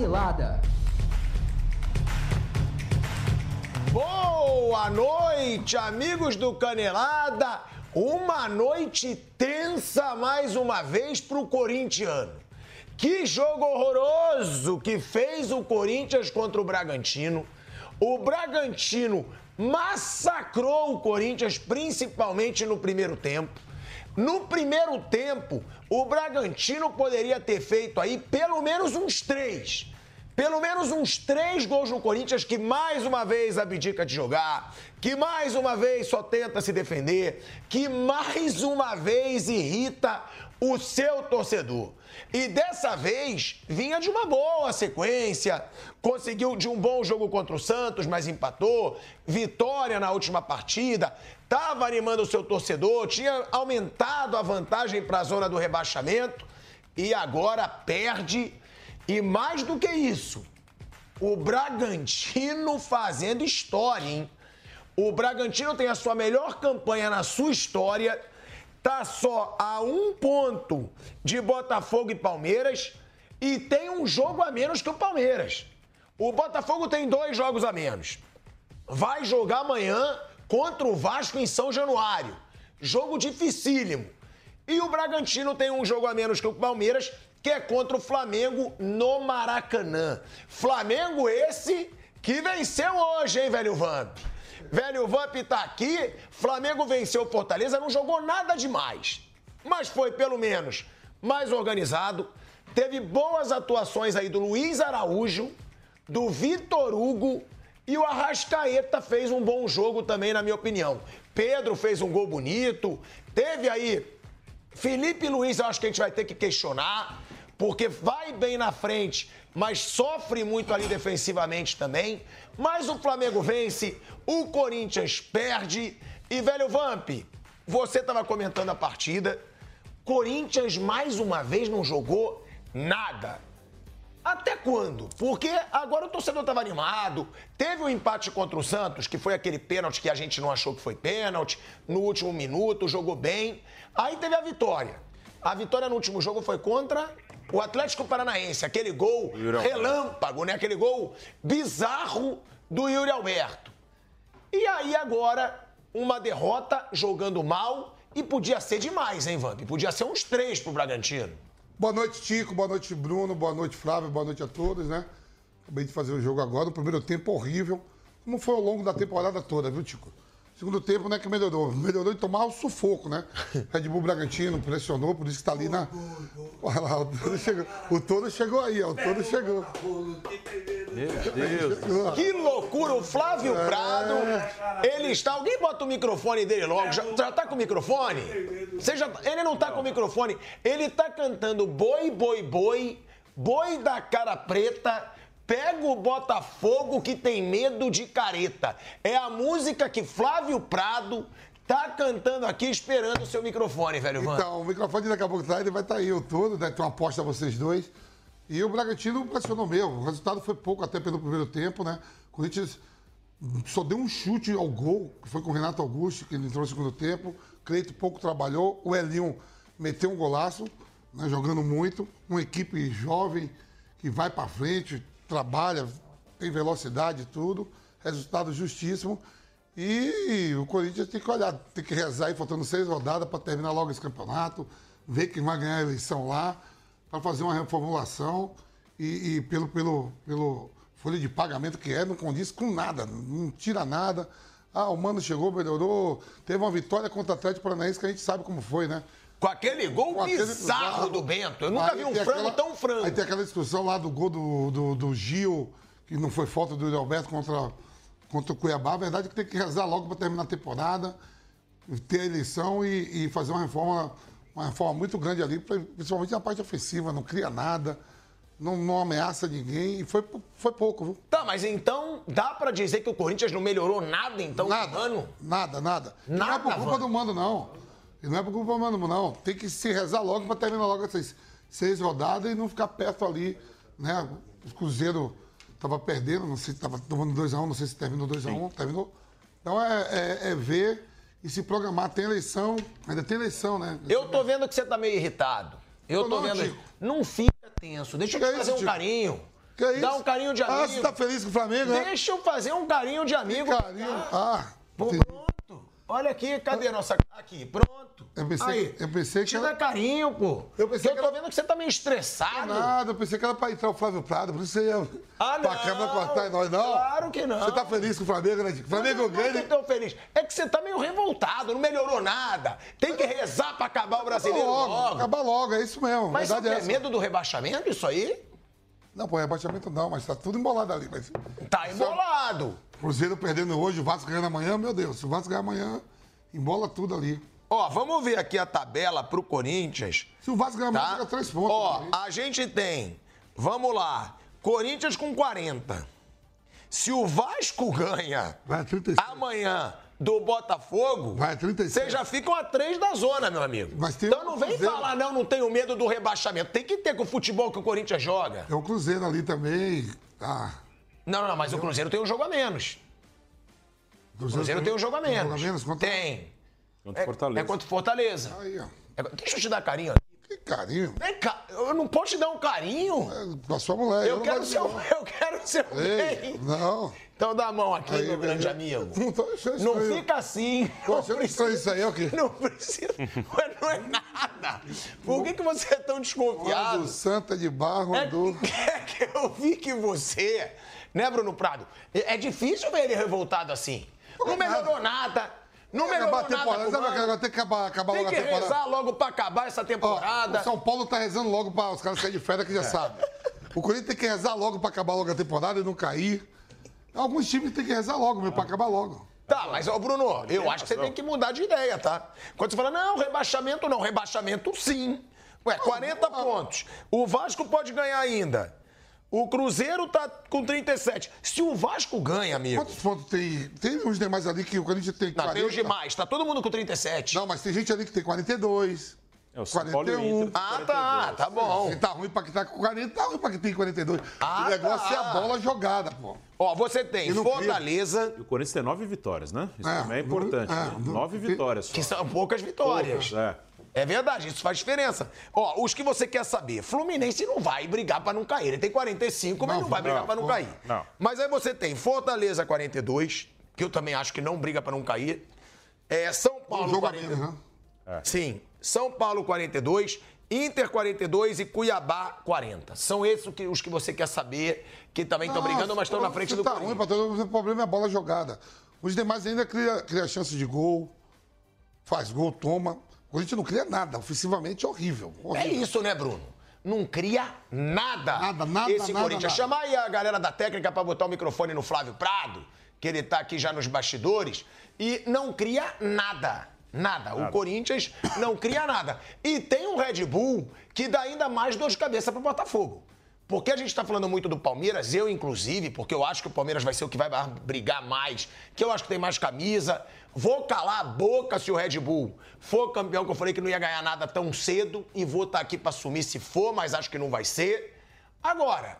Canelada. Boa noite, amigos do Canelada. Uma noite tensa mais uma vez para o corintiano. Que jogo horroroso que fez o Corinthians contra o Bragantino. O Bragantino massacrou o Corinthians, principalmente no primeiro tempo. No primeiro tempo, o Bragantino poderia ter feito aí pelo menos uns três. Pelo menos uns três gols no Corinthians que mais uma vez abdica de jogar, que mais uma vez só tenta se defender, que mais uma vez irrita o seu torcedor. E dessa vez vinha de uma boa sequência, conseguiu de um bom jogo contra o Santos, mas empatou, vitória na última partida, estava animando o seu torcedor, tinha aumentado a vantagem para a zona do rebaixamento. E agora perde e mais do que isso, o Bragantino fazendo história, hein? O Bragantino tem a sua melhor campanha na sua história, tá só a um ponto de Botafogo e Palmeiras e tem um jogo a menos que o Palmeiras. O Botafogo tem dois jogos a menos. Vai jogar amanhã contra o Vasco em São Januário. Jogo dificílimo. E o Bragantino tem um jogo a menos que o Palmeiras que é contra o Flamengo no Maracanã. Flamengo esse que venceu hoje, hein, velho Vamp? Velho Vamp tá aqui, Flamengo venceu o Fortaleza, não jogou nada demais, mas foi pelo menos mais organizado. Teve boas atuações aí do Luiz Araújo, do Vitor Hugo e o Arrascaeta fez um bom jogo também, na minha opinião. Pedro fez um gol bonito, teve aí Felipe Luiz, eu acho que a gente vai ter que questionar porque vai bem na frente, mas sofre muito ali defensivamente também. Mas o Flamengo vence, o Corinthians perde. E, velho Vamp, você estava comentando a partida. Corinthians mais uma vez não jogou nada. Até quando? Porque agora o torcedor estava animado. Teve o um empate contra o Santos, que foi aquele pênalti que a gente não achou que foi pênalti. No último minuto, jogou bem. Aí teve a vitória. A vitória no último jogo foi contra o Atlético Paranaense, aquele gol relâmpago, né? Aquele gol bizarro do Yuri Alberto. E aí agora, uma derrota jogando mal e podia ser demais, hein, Vamp? Podia ser uns três pro Bragantino. Boa noite, Tico. Boa noite, Bruno. Boa noite, Flávio. Boa noite a todos, né? Acabei de fazer o jogo agora. O primeiro tempo horrível, como foi ao longo da temporada toda, viu, Tico? Segundo tempo, né, que melhorou. Melhorou de tomar o sufoco, né? Red Bull Bragantino pressionou, por isso que tá ali na. Olha lá, o Toro chegou. O chegou aí, ó. O Toro chegou. Meu Deus. Que loucura, o Flávio é... Prado. Ele está. Alguém bota o microfone dele logo. Já, já tá com o microfone? Você já, ele não tá com o microfone. Ele tá cantando boi, boi, boi, boi da cara preta Pega o Botafogo que tem medo de careta. É a música que Flávio Prado tá cantando aqui esperando o seu microfone, velho Van. Então, o microfone daqui a pouco tá, ele vai estar tá aí o todo, né? Tem uma aposta a vocês dois. E o Bragantino pressionou mesmo. O resultado foi pouco até pelo primeiro tempo, né? O Corinthians só deu um chute ao gol, que foi com o Renato Augusto, que ele entrou no segundo tempo. Cleito pouco trabalhou. O Elinho meteu um golaço, né, jogando muito. Uma equipe jovem que vai para frente, trabalha, tem velocidade e tudo, resultado justíssimo. E o Corinthians tem que olhar, tem que rezar aí, faltando seis rodadas para terminar logo esse campeonato, ver quem vai ganhar a eleição lá, para fazer uma reformulação e, e, pelo, pelo, pelo folha de pagamento que é, não condiz com nada, não tira nada. Ah, o Mano chegou, melhorou, teve uma vitória contra o Atlético Paranaense que a gente sabe como foi, né? Com aquele gol com bizarro aquele... do Bento. Eu nunca aí vi um frango aquela... tão frango. Aí tem aquela discussão lá do gol do, do, do Gil, que não foi falta do Alberto contra, contra o Cuiabá. A verdade é que tem que rezar logo para terminar a temporada, ter a eleição e, e, fazer uma reforma, uma reforma muito grande ali, principalmente na parte ofensiva, não cria nada. Não, não, ameaça ninguém e foi, foi pouco, viu? Tá, mas então dá para dizer que o Corinthians não melhorou nada então nada, ano? Nada, nada. Nada, não é por culpa do mando, não. E não é por culpa do não. Tem que se rezar logo para terminar logo essas seis rodadas e não ficar perto ali, né? O Cruzeiro estava perdendo, não sei se estava tomando 2x1, um, não sei se terminou 2x1, um, terminou. Então é, é, é, ver e se programar. Tem eleição, ainda tem eleição, né? Eu tô vendo que você tá meio irritado. Eu tô não, vendo. Não fica tenso. Deixa eu te fazer um carinho. Que é isso? Dá um carinho de amigo. Ah, você tá feliz com o Flamengo, né? Deixa eu fazer um carinho de amigo. Carinho. Ah, Pô. Olha aqui, cadê a nossa. Aqui, pronto. Eu pensei- Aí, eu pensei que era- dá carinho, pô. Eu pensei eu que tô era- vendo que você tá meio estressado. Nada, eu pensei que era pra entrar o Flávio Prado, por isso você ia Ah, pra não. câmera cortar em nós, não? Claro que não. Você tá feliz com o Flamengo, né? Flamengo Não, não ganha. tô tão feliz. É que você tá meio revoltado, não melhorou nada. Tem que rezar pra acabar o brasileiro logo, logo. acaba logo, é isso mesmo. Mas você é tem essa. medo do rebaixamento, isso aí? Não, pô, rebaixamento não, mas tá tudo embolado ali. Mas... Tá embolado. Cruzeiro perdendo hoje, o Vasco ganhando amanhã, meu Deus, se o Vasco ganhar amanhã, embola tudo ali. Ó, vamos ver aqui a tabela pro Corinthians. Se o Vasco ganhar amanhã, Tá? fica três pontos. Ó, a gente tem, vamos lá, Corinthians com 40. Se o Vasco ganha 36. amanhã do Botafogo, Vai a 36. vocês já ficam a três da zona, meu amigo. Mas tem então não vem Cruzeiro. falar, não, não tenho medo do rebaixamento. Tem que ter com o futebol que o Corinthians joga. É o Cruzeiro ali também. Ah, Não, não, mas o Cruzeiro tem um jogo a menos. O Cruzeiro tem um jogo a menos. Jogo a menos contra... Tem. Contra É, Fortaleza. é contra o Fortaleza. Aí, ó. É- deixa eu te dar carinho. Que carinho. Vem cá, eu não posso te dar um carinho. É, Com a sua mulher. Eu não quero seu, não. eu quero seu Ei, bem. não. Então dá a mão aqui, Aí, meu grande amigo. Não tô achando Não estranho. fica assim. Tô Não achando estranho isso aí, é o quê? Não precisa. Não é nada. Por que, que você é tão Do desconfiado? Santa de Barro É do. que, é que eu vi que você, né, Bruno Prado? É é difícil ver ele revoltado assim. Não melhorou nada. Não melhorou nada. temporada. Sabe Tem que acabar, acabar Tem logo que a temporada. rezar logo pra acabar essa Ó, temporada. o São Paulo tá rezando logo para os caras saírem de férias que já sabem. O Corinthians tem que rezar logo para acabar logo a temporada e não cair. Alguns times tem que rezar logo, meu, para acabar logo. Tá, mas, ô Bruno, eu acho que você tem que mudar de ideia, tá? Quando você fala, não, rebaixamento não, rebaixamento sim. Ué, 40 pontos. O Vasco pode ganhar ainda. O Cruzeiro tá com 37. Se o Vasco ganha, amigo. Quantos pontos tem? Tem uns demais ali que o Corinthians tem Não, 40. tem os demais, tá todo mundo com 37. Não, mas tem gente ali que tem 42. É o São Paulo e o 41. Inter. Ah, tá, tá bom. Se tá ruim pra quem tá com 40, tá ruim pra quem tem 42. Ah, o negócio tá. é a bola jogada, pô. Ó, você tem E não cria. Fortaleza, E o Corinthians tem nove vitórias, né? Isso É, também é importante. é, né? Nove tem- vitórias. Só. que são poucas vitórias. É. É verdade, isso faz diferença. Ó, os que você quer saber, Fluminense não vai brigar pra não cair. Ele tem 45, mas Não, não vai brigar não, pra não não, cair. não. Mas aí você tem Fortaleza 42, que eu também acho que não briga pra não cair. É, São Um Paulo jogo a 42. menos, né? Sim, São Paulo 42, Inter 42 e Cuiabá 40. São esses os que você quer saber, que também estão brigando, mas estão na frente do tá Corinthians. ruim o problema é a bola jogada. Os demais ainda cria, cria chances de gol, faz gol, toma. O Corinthians não cria nada, ofensivamente é horrível. É horrível. isso, né, Bruno? Não cria nada. Nada, nada, Esse nada, Corinthians. nada. Chama aí a galera da técnica pra botar o microfone no Flávio Prado, que ele tá aqui já nos bastidores, e não cria nada. Nada. O Corinthians não cria nada. E tem um Red Bull que dá ainda mais dor de cabeça pro Botafogo. Porque a gente tá falando muito do Palmeiras, eu inclusive, porque eu acho que o Palmeiras vai ser o que vai brigar mais, que eu acho que tem mais camisa. Vou calar a boca se o Red Bull for campeão, que eu falei que não ia ganhar nada tão cedo, e vou estar aqui pra assumir se for, mas acho que não vai ser. Agora,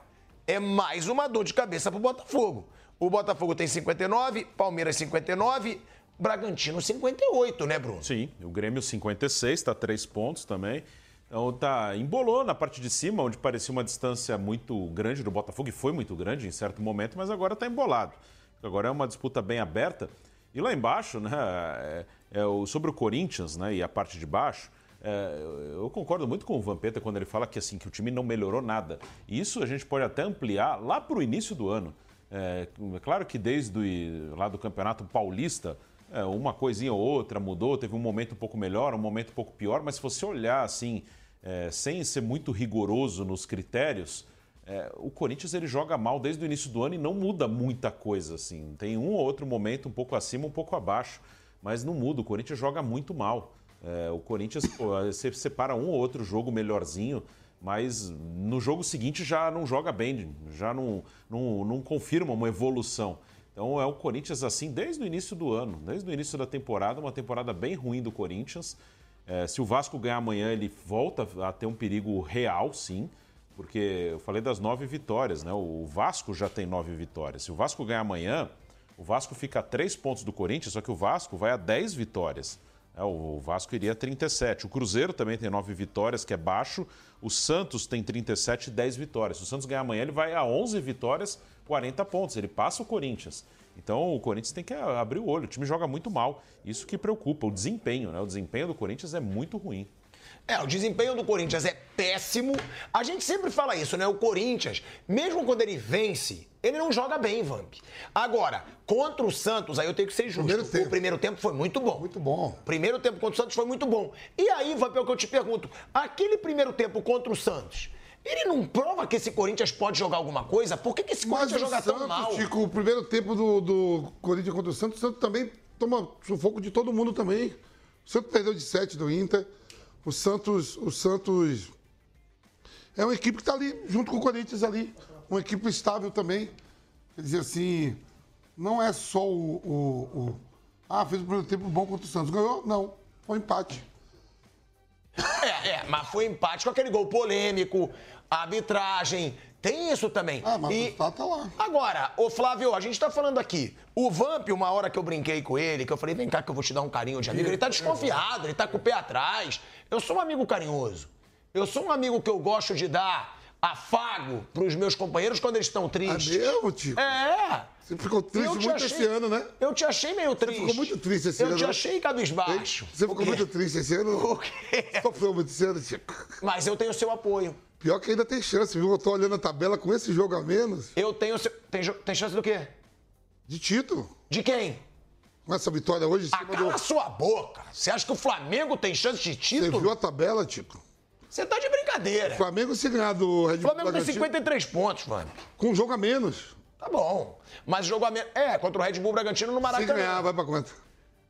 é mais uma dor de cabeça pro Botafogo. O Botafogo tem 59, Palmeiras 59, Bragantino 58, né, Bruno? Sim, o Grêmio 56, está três pontos também. Então tá, embolou na parte de cima, onde parecia uma distância muito grande do Botafogo, e foi muito grande em certo momento, mas agora está embolado. Agora é uma disputa bem aberta. E lá embaixo, né, é, é o- sobre o Corinthians né, e a parte de baixo, é, eu concordo muito com o Vampeta quando ele fala que, assim, que o time não melhorou nada. E isso a gente pode até ampliar lá para o início do ano. É, é claro que desde o, lá do Campeonato Paulista, é, uma coisinha ou outra mudou, teve um momento um pouco melhor, um momento um pouco pior, mas se você olhar assim, é, sem ser muito rigoroso nos critérios, é, o Corinthians ele joga mal desde o início do ano e não muda muita coisa assim. Tem um ou outro momento um pouco acima, um pouco abaixo, mas não muda. O Corinthians joga muito mal. É, o Corinthians, você separa um ou outro jogo melhorzinho, mas no jogo seguinte já não joga bem, já não, não, não confirma uma evolução. Então é o Corinthians assim desde o início do ano, desde o início da temporada, uma temporada bem ruim do Corinthians. É, se o Vasco ganhar amanhã, ele volta a ter um perigo real, sim, porque eu falei das nove vitórias, né? O Vasco já tem nove vitórias. Se o Vasco ganhar amanhã, o Vasco fica a três pontos do Corinthians, só que o Vasco vai a dez vitórias. É, o Vasco iria 37. O Cruzeiro também tem 9 vitórias, que é baixo. O Santos tem 37 e 10 vitórias. Se o Santos ganhar amanhã, ele vai a 11 vitórias, 40 pontos. Ele passa o Corinthians. Então o Corinthians tem que abrir o olho. O time joga muito mal. Isso que preocupa. O desempenho, né? O desempenho do Corinthians é muito ruim. É, o desempenho do Corinthians é péssimo. A gente sempre fala isso, né? O Corinthians, mesmo quando ele vence, ele não joga bem, Vamp. Agora, contra o Santos, aí eu tenho que ser justo. Primeiro tempo. O primeiro tempo foi muito bom. Muito bom. Primeiro tempo contra o Santos foi muito bom. E aí, Vamp, é o que eu te pergunto. Aquele primeiro tempo contra o Santos, ele não prova que esse Corinthians pode jogar alguma coisa? Por que, que esse Mas Corinthians joga Santos, tão mal? Chico, o primeiro tempo do, do Corinthians contra o Santos, o Santos também toma sufoco de todo mundo também. O Santos perdeu de 7 do Inter. O Santos, o Santos é uma equipe que está ali junto com o Corinthians ali, uma equipe estável também. Quer dizer assim, não é só o, o- o- ah, fez o primeiro tempo bom contra o Santos. Ganhou? Não, foi um empate. É, é, mas foi empate com aquele gol polêmico, arbitragem. Tem isso também. Ah, mas E- o resultado tá lá. Agora, ô Flávio, a gente tá falando aqui. O Vamp, uma hora que eu brinquei com ele, que eu falei, vem cá que eu vou te dar um carinho de amigo, ele tá desconfiado, ele tá com o pé atrás. Eu sou um amigo carinhoso. Eu sou um amigo que eu gosto de dar afago pros meus companheiros quando eles estão É tristes. mesmo, Tico? É. Você ficou triste Eu te muito achei- esse ano, né? Eu te achei meio triste. ficou muito triste esse eu ano, te né? achei cabisbaixo. Você ficou muito triste esse ano? O quê? Sofreu muito esse ano, Tico? Mas eu tenho seu apoio. Pior que ainda tem chance, viu? Eu tô olhando a tabela com esse jogo a menos Eu tenho seu... Tem, jo- tem chance do quê? de título. De quem? Com essa vitória hoje Ah, cala do. sua boca. Você acha que o Flamengo tem chance de Você título? viu a tabela, Tico? Você tá de brincadeira. O Flamengo se ganhar do Red O Bull Flamengo tem Bragantino 53 pontos, mano. com um jogo a menos. Tá bom. Mas jogo a menos. É, contra o Red Bull Bragantino no Se Maracanã. ganhar, vai pra quanto?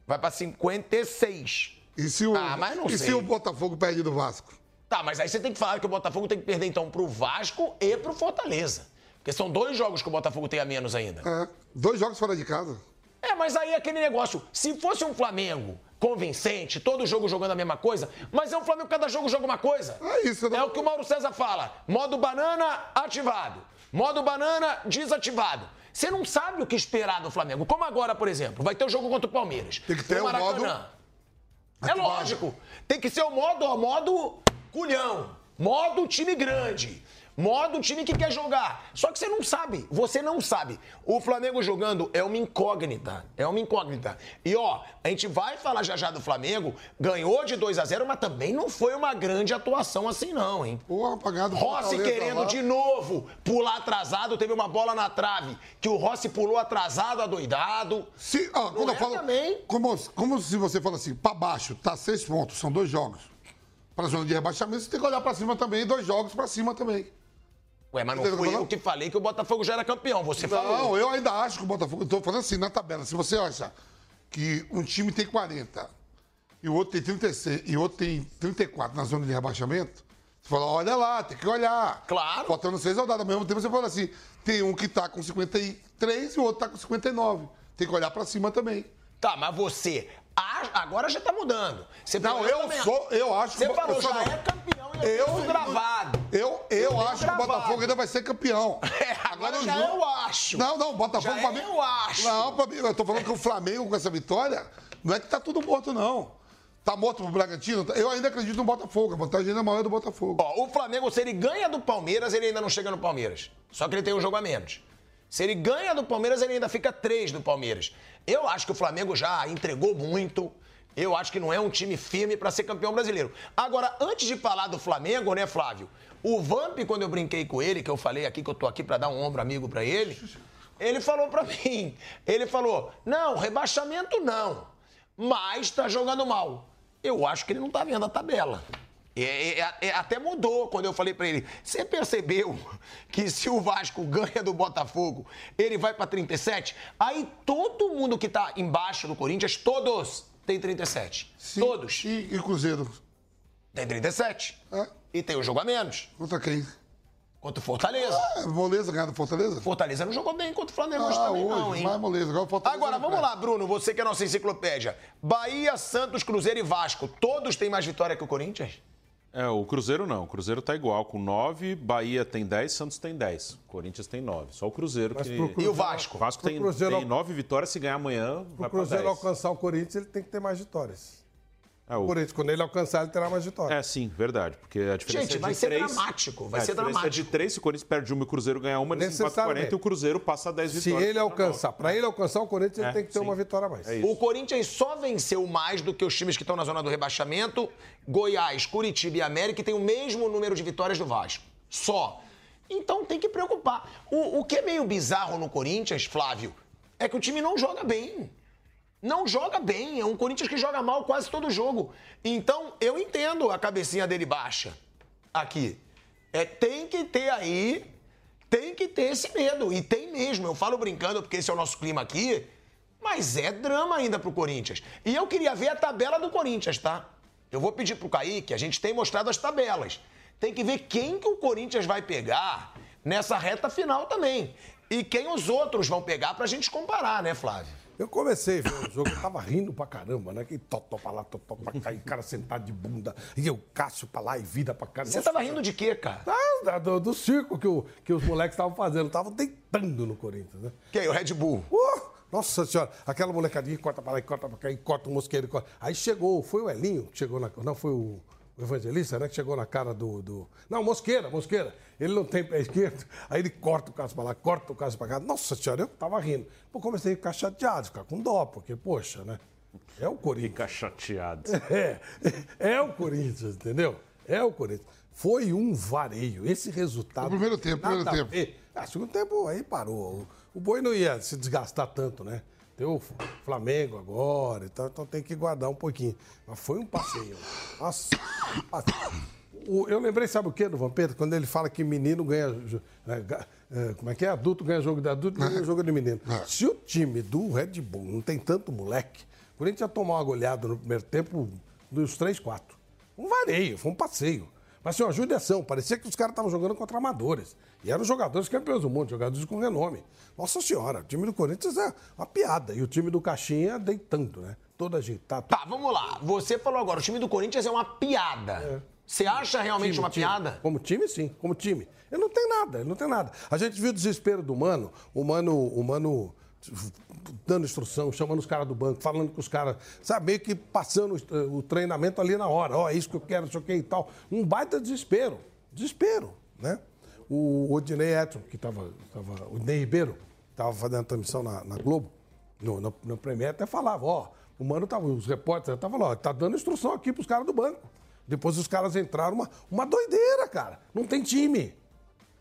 Vai pra 56. E se o, Ah, mas não e sei. se o Botafogo perde do Vasco? Tá, mas aí você tem que falar que o Botafogo tem que perder então pro Vasco e pro Fortaleza. Porque são dois jogos que o Botafogo tem a menos ainda. É, dois jogos fora de casa. É, mas aí é aquele negócio. Se fosse um Flamengo convincente, todo jogo jogando a mesma coisa, mas é um Flamengo que cada jogo joga uma coisa. É isso, não- É o que o Mauro César fala. Modo banana ativado. Modo banana desativado. Você não sabe o que esperar do Flamengo. Como agora, por exemplo, vai ter o jogo contra o Palmeiras. Tem que ter o modo Maracanã. É lógico. Tem que ser o modo, ó, modo culhão. Modo time grande. Modo time que quer jogar. Só que você não sabe. Você não sabe. O Flamengo jogando é uma incógnita. É uma incógnita. E ó, a gente vai falar já já do Flamengo. Ganhou de 2 a 0 mas também não foi uma grande atuação assim, não, hein? Porra, apagado. Rossi querendo de novo pular atrasado. Teve uma bola na trave que o Rossi pulou atrasado, adoidado. Se, quando é eu falo. também. Como, como se você fala assim, pra baixo, tá seis pontos, são dois jogos. Pra zona de rebaixamento, você tem que olhar pra cima também, dois jogos pra cima também. Ué, mas não Entendeu fui eu que falei que o Botafogo já era campeão. Você falou. Não, eu ainda acho que o Botafogo. Eu tô falando assim, na tabela. Se você acha que um time tem 40 e o outro tem 36 e o outro tem 34 na zona de rebaixamento, você fala, olha lá, tem que olhar. Claro. Faltando seis rodadas. Ao mesmo tempo, você fala assim: tem um que tá com 53 e o outro tá com 59. Tem que olhar pra cima também. Tá, mas você. Agora já tá mudando. Você Não, eu também. sou. Eu acho Você que o falou, já não- é campeão Eu- eu gravado. Eu, eu, tenho acho que o. Botafogo ainda vai ser campeão. É, agora o já jogo- eu acho. Não, não, o Botafogo Já pra mim. eu acho. Não, pra mim, eu tô falando que o Flamengo com essa vitória, não é que tá tudo morto, não. Tá morto pro Bragantino? Eu ainda acredito no Botafogo. A vantagem ainda é maior do Botafogo. Ó, o Flamengo, se ele ganha do Palmeiras, ele ainda não chega no Palmeiras. Só que ele tem um jogo a menos. Se ele ganha do Palmeiras, ele ainda fica três do Palmeiras. Eu acho que o Flamengo já entregou muito. Eu acho que não é um time firme para ser campeão brasileiro. Agora, antes de falar do Flamengo, né, Flávio? O Vamp, quando eu brinquei com ele, que eu falei aqui que eu tô aqui para dar um ombro amigo para ele, ele falou para mim, ele falou: "Não, rebaixamento não, mas tá jogando mal". Eu acho que ele não tá vendo a tabela. É, é, é, até mudou quando eu falei pra ele. Você percebeu que se o Vasco ganha do Botafogo, ele vai pra 37? Aí todo mundo que tá embaixo do Corinthians, todos, tem 37. Sim. Todos. E, e Cruzeiro? Tem 37. É. E tem um jogo a menos. Contra quem? Contra o Fortaleza. É, Moleza ganhar do Fortaleza? Fortaleza não jogou bem contra o Flamengo Ah, também, hoje, não, hein? mais moleza. Agora, o Fortaleza Agora, vamos lá, Bruno, você que é nossa enciclopédia. Bahia, Santos, Cruzeiro e Vasco, todos têm mais vitória que o Corinthians? É, o Cruzeiro não. O Cruzeiro tá igual, com 9, Bahia tem 10, Santos tem 10. Corinthians tem 9. Só o Cruzeiro Mas que. pro E Cruzeiro- o Vasco? O Vasco tem, Cruzeiro- tem 9 vitórias, se ganhar amanhã, Para vai o pra Cruzeiro 10. alcançar o Corinthians, ele tem que ter mais vitórias. É, o Corinthians, quando ele alcançar, ele terá mais vitória. É, sim, verdade. Porque a diferença Gente, é vai ser três, dramático. Vai é, ser a diferença dramático. é de três, se o Corinthians perde uma e o Cruzeiro ganha uma, nesse empate 40 e o Cruzeiro passa a 10 Se vitórias. ele alcançar, para ele alcançar o Corinthians, ele É, tem que ter sim. uma vitória a mais. É isso. O Corinthians só venceu mais do que os times que estão na zona do rebaixamento. Goiás, Curitiba e América têm o mesmo número de vitórias do Vasco. Só. Então tem que preocupar. O, o que é meio bizarro no Corinthians, Flávio, é que o time não joga bem. Não joga bem. É um Corinthians que joga mal quase todo jogo. Então eu entendo a cabecinha dele baixa aqui. É, tem que ter aí. Tem que ter esse medo. E tem mesmo. Eu falo brincando porque esse é o nosso clima aqui. Mas é drama ainda pro Corinthians. E eu queria ver a tabela do Corinthians, tá? Eu vou pedir pro Kaique, a gente tem mostrado as tabelas. Tem que ver quem que o Corinthians vai pegar nessa reta final também. E quem os outros vão pegar pra gente comparar, né, Flávio? Eu comecei a ver o jogo, eu tava rindo pra caramba, né? Que totó pra lá, totó pra cá, e o cara sentado de bunda, e eu Cássio pra lá e vida pra cá. Você Nossa, tava rindo de quê, cara? Ah, da- do, do circo que, o- que os moleques estavam fazendo, estavam deitando no Corinthians, né? Quem? O Red Bull. Uh, nossa senhora, aquela molecadinha que corta pra lá e corta pra cá, e corta o mosqueiro. e Corta. Aí chegou, foi o Elinho que chegou na. Não, foi o, o evangelista, né? Que chegou na cara do, do. Não, Mosqueira, Mosqueira. Ele não tem pé esquerdo, aí ele corta o caso pra lá, corta o caso pra cá. Nossa senhora, eu tava rindo. Pô, comecei a ficar chateado, ficar com dó, porque, poxa, né? É o Corinthians. Fica chateado. É, é o Corinthians, entendeu? É o Corinthians. Foi um vareio. Esse resultado. No primeiro tempo, primeiro a ver. Ah, segundo tempo aí parou. O, o Boi não ia se desgastar tanto, né? Tem o Flamengo agora, então, então tem que guardar um pouquinho. Mas foi um passeio. Nossa, um passeio. O- eu lembrei, sabe o quê, do Vampeta? Quando ele fala que menino ganha. ga- eh, como é que é? Adulto ganha jogo de adulto, ganha jogo de menino. Se o time do Red Bull não tem tanto moleque, o Corinthians ia tomar uma goleada no primeiro tempo dos 3, 4. Um vareio, foi um passeio. Mas assim, uma judiação. Parecia que os caras estavam jogando contra amadores. E eram jogadores campeões do mundo, jogadores com renome. Nossa senhora, o time do Corinthians é uma piada. E o time do Caixinha deitando, né? Todo ajeitado. Tá, vamos lá. Você falou agora, o time do Corinthians é uma piada. Você acha realmente Time, uma time. piada? Como time, sim. Como time. Ele não tem nada, ele não tem nada. A gente viu o desespero do Mano, o Mano, o Mano dando instrução, chamando os caras do banco, falando com os caras, sabe, meio que passando o, o treinamento ali na hora. Ó, é isso que eu quero, não sei o que e tal. Um baita desespero. Desespero, né? O Odinei Edson, que estava, o Ney Ribeiro, estava fazendo a transmissão na, na Globo, no, no, no Premier, até falava, ó, o Mano tava, os repórteres estavam lá, ó, tá dando instrução aqui pros caras do banco. Depois os caras entraram, uma, uma doideira, cara. Não tem time.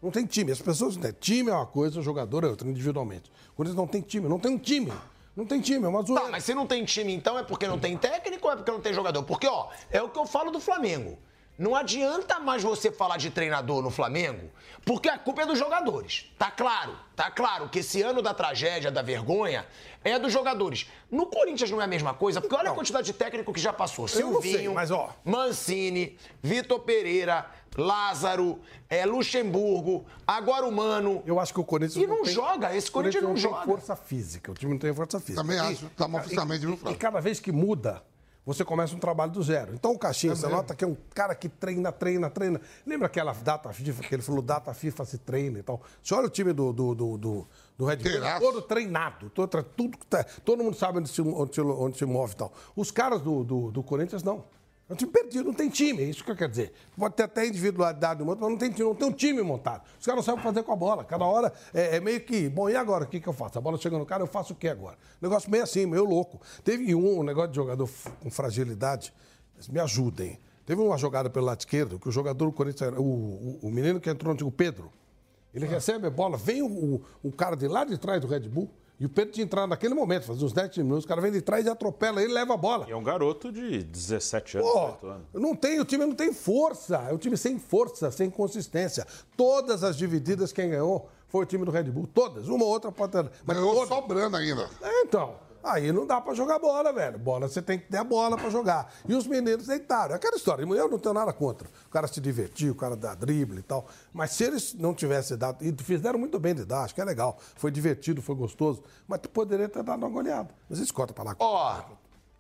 Não tem time. As pessoas não têm. Time é uma coisa, jogador é outra, individualmente. Quando eles não tem time, não tem um time. Não tem time, é uma zoeira. Tá, mas se não tem time, então é porque não tem técnico ou é porque não tem jogador? Porque, ó, é o que eu falo do Flamengo. Não adianta mais você falar de treinador no Flamengo, porque a culpa é dos jogadores. Tá claro, tá claro que esse ano da tragédia, da vergonha, é dos jogadores. No Corinthians não é a mesma coisa, porque olha a quantidade de técnico que já passou. Eu não sei, Silvinho, mas, ó. Mancini, Vitor Pereira, Lázaro, é, Luxemburgo, agora o Mano. Eu acho que o Corinthians E não tem- joga, esse Corinthians Corinthians não tem joga. força física. O time não tem força física. Também E- acho, tá mal fisicamente, viu, E Flávio? cada vez que muda, você começa um trabalho do zero. Então o Caixinha, você nota que é um cara que treina, treina, treina. Lembra aquela data FIFA, que ele falou data FIFA se treina e tal. Você olha o time do, do, do, do, do Red Bull, Inteiraço. todo treinado, todo, tudo, que tá- todo mundo sabe onde se, onde se, onde se move e tal. Os caras do, do, do Corinthians, não. É um time perdido, não tem time, é isso que eu quero dizer. Pode ter até individualidade do outro, mas não tem, time, não tem um time montado. Os caras não sabem o que fazer com a bola. Cada hora é, é meio que, bom, e agora? O que, que eu faço? A bola chega no cara, eu faço o que agora? Negócio meio assim, meio louco. Teve um, um negócio de jogador com fragilidade, me ajudem. Teve uma jogada pelo lado esquerdo, que o jogador do Corinthians, o, o, o menino que entrou, o Pedro, ele recebe a bola, vem o, o, o cara de lá de trás do Red Bull, e o Pedro tinha entrado naquele momento, fazia uns 10 minutos, o cara vem de trás e atropela ele leva a bola. E é um garoto de 17 anos, Pô, 18 anos. não tem, o time não tem força. É um time sem força, sem consistência. Todas as divididas, quem ganhou foi o time do Red Bull. Todas. Uma ou outra pode ter. Mas Ganhou todas. sobrando ainda. É, então. Aí não dá pra jogar bola, velho. Bola você tem que ter a bola pra jogar. E os meninos deitaram. É aquela história. Eu não tenho nada contra. O cara se divertiu, o cara dá drible e tal. Mas se eles não tivessem dado. E fizeram muito bem de dar, acho que é legal. Foi divertido, foi gostoso. Mas tu poderia ter dado uma goleada. Mas eles cortam pra lá. Ó,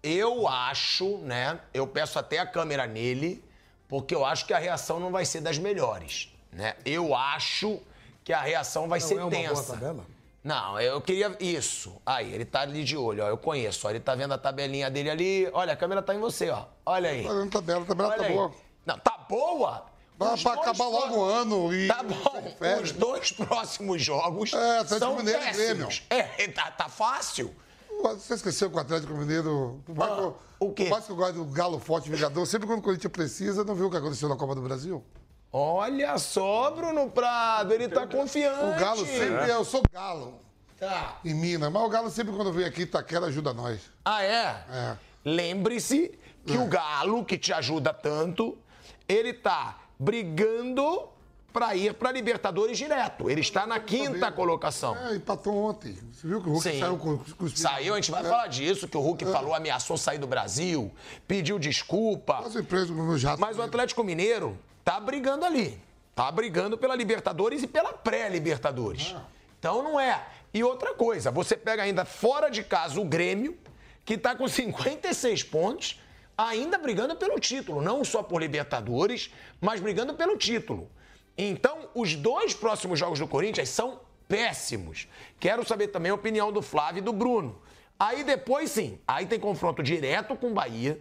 eu acho, né? Eu peço até a câmera nele, porque eu acho que a reação não vai ser das melhores, né? Eu acho que a reação vai Não ser é uma boa tensa. tabela? Não, eu queria. Isso. Aí, ele tá ali de olho, ó. Eu conheço, ó. Ele tá vendo a tabelinha dele ali. Olha, a câmera tá em você, ó. Olha aí. Tá vendo a tabela, a tabela Olha tá aí. boa. Não, tá boa? Dá pra acabar logo o ano e. Tá bom, os dois próximos jogos É, Atlético são Mineiro e péssimos. É, tá, tá fácil. Você esqueceu que o Atlético Mineiro. Por mais, que eu- Ah, o quê? por mais que eu gosto do Galo Forte Vingador, sempre quando o Corinthians precisa, não viu o que aconteceu na Copa do Brasil? Olha só, Bruno Prado, ele tá confiante. O Galo sempre é, eu sou Galo Tá. em Minas, mas o Galo sempre quando vem aqui, Itaquera ajuda nós. Ah, é? É. Lembre-se que o Galo, que te ajuda tanto, ele tá brigando pra ir pra Libertadores direto. Ele está na quinta colocação. É, empatou ontem. Você viu que o Hulk Sim. saiu com, com os Saiu, a gente vai falar disso, que o Hulk falou, ameaçou sair do Brasil, pediu desculpa. Quase preso no jato. Mas o Atlético Mineiro tá brigando ali. Tá brigando pela Libertadores e pela pré-Libertadores. Então não é. E outra coisa, você pega ainda fora de casa o Grêmio, que tá com 56 pontos, ainda brigando pelo título. Não só por Libertadores, mas brigando pelo título. Então, os dois próximos jogos do Corinthians são péssimos. Quero saber também a opinião do Flávio e do Bruno. Aí depois, sim, aí tem confronto direto com o Bahia.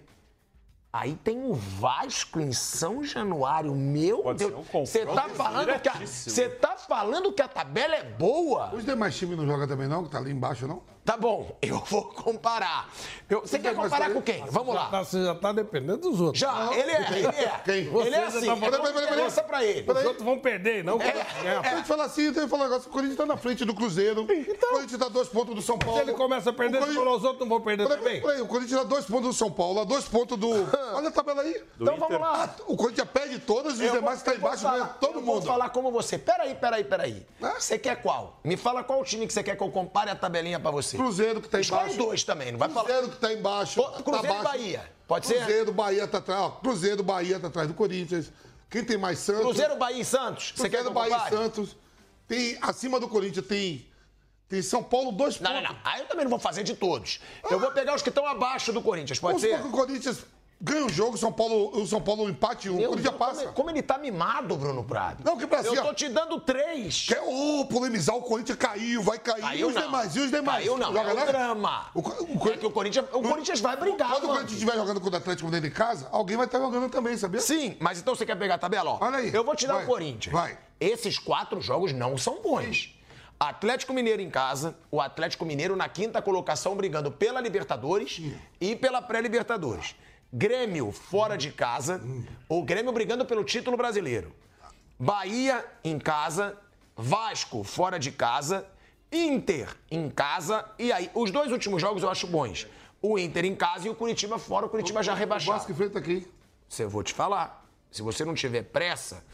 Aí tem o Vasco em São Januário. Meu Pode Deus. ser um Você tá falando que a, você tá falando que a tabela é boa? Os demais times não jogam também, não? Que tá ali embaixo, não? Tá bom, eu vou comparar. Eu- você quer comparar com quem? Vamos lá. tá- Você já tá dependendo dos outros. Já, ele é, ele é. Quem? Ele é assim. tá é como Peraí, peraí, interessa pra ele. Os outros vão perder, não É, ganhar. Deixa eu te falar assim, eu falar um negócio. O Corinthians tá na frente do Cruzeiro. O Corinthians tá dois pontos do São Paulo. Se ele começa a perder, Corinthians- falou, os outros não vão perder Peraí, também. peraí, o Corinthians dá dois pontos do São Paulo, dois pontos do. Olha a tabela aí. Então vamos lá. Ah, O Corinthians perde todas e os Eu demais tá eu embaixo, falar- ganha todo eu mundo. Vou falar como você. Peraí, peraí, peraí. É? Você quer qual? Me fala qual time que você quer que eu compare a tabelinha pra você. Cruzeiro que tá Escolhe embaixo. dois também, não vai falar. Cruzeiro que tá embaixo. Pô, Cruzeiro tá e. Bahia. Pode ser? Cruzeiro, Bahia tá atrás. ó, Cruzeiro, Bahia tá atrás do Corinthians. Quem tem mais Santos? Cruzeiro, Bahia e Santos. Você quer Cruzeiro, Bahia e? Santos. Tem, acima do Corinthians tem, tem São Paulo, dois Não, pontos. não, não. Aí eu também não vou fazer de todos. Eu vou pegar os que estão abaixo do Corinthians, pode Vamos ser? supor que o Corinthians ganha o jogo, São Paulo, o São Paulo empate um, o Meu Corinthians Deus, passa. Como, como ele tá mimado, Bruno Prado. Não, que pra Eu tô te dando três. Quer ô, polemizar, o Corinthians caiu, vai cair. Caiu e os não. demais? E os demais? Caiu não, Joga é o lá? drama. O, o, É que o Corinthians, o Corinthians vai brigar, Quando o mano. Corinthians estiver jogando contra o Atlético Mineiro em casa, alguém vai estar jogando também, sabia? Sim, mas então você quer pegar a tabela? Ó, Olha aí. Eu vou te dar Vai, o Corinthians. vai. Esses quatro jogos não são bons. Atlético Mineiro em casa, o Atlético Mineiro na quinta colocação brigando pela Libertadores e pela pré-Libertadores. Grêmio fora de casa, o Grêmio brigando pelo título brasileiro. Bahia em casa, Vasco fora de casa, Inter em casa e aí os dois últimos jogos eu acho bons. O Inter em casa e o Curitiba fora, o Curitiba já O rebaixado. Vasco enfrenta aqui. Você vou te falar. Se você não tiver pressa,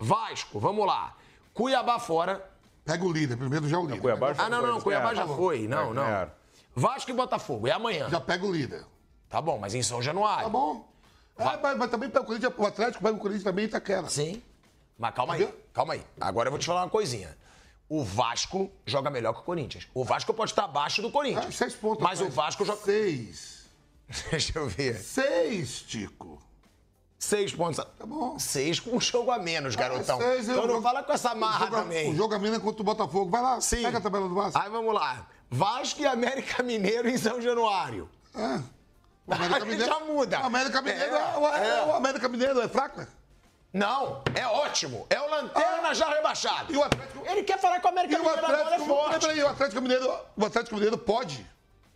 Vasco, vamos lá. Cuiabá fora. Pega o líder, primeiro já o líder. Cuiabá já Ah, não, não, Cuiabá já foi. Não, É, não. Vasco e Botafogo, é amanhã. Já pega o líder. Tá bom, mas em São Januário. Tá bom. Ah, mas, mas também pega o Corinthians, o Atlético pega o Corinthians também Itaquera. Sim. Mas calma aí, Entendeu? calma aí. Agora eu vou te falar uma coisinha. O Vasco joga melhor que o Corinthians. O Vasco pode estar abaixo do Corinthians. Ah, seis pontos. Mas o. Vasco joga. Seis. Deixa eu ver. Seis, Tico. Seis pontos. Tá bom. Seis com um jogo a menos, garotão. Ah, seis, eu- então não fala com essa marra jogo, também. O jogo a mina contra o Botafogo. Vai lá, Sim. pega a tabela do Vasco. Aí vamos lá. Vasco e América Mineiro em São Januário. É. O Aí já muda. O América Mineiro É, é, o- é- é. o América Mineiro é fraco, é? Não, é ótimo. É o Lanterna já rebaixado. E o Atlético- Ele quer falar que o América Mineiro agora é forte. peraí, o Atlético Mineiro, o Atlético Mineiro pode.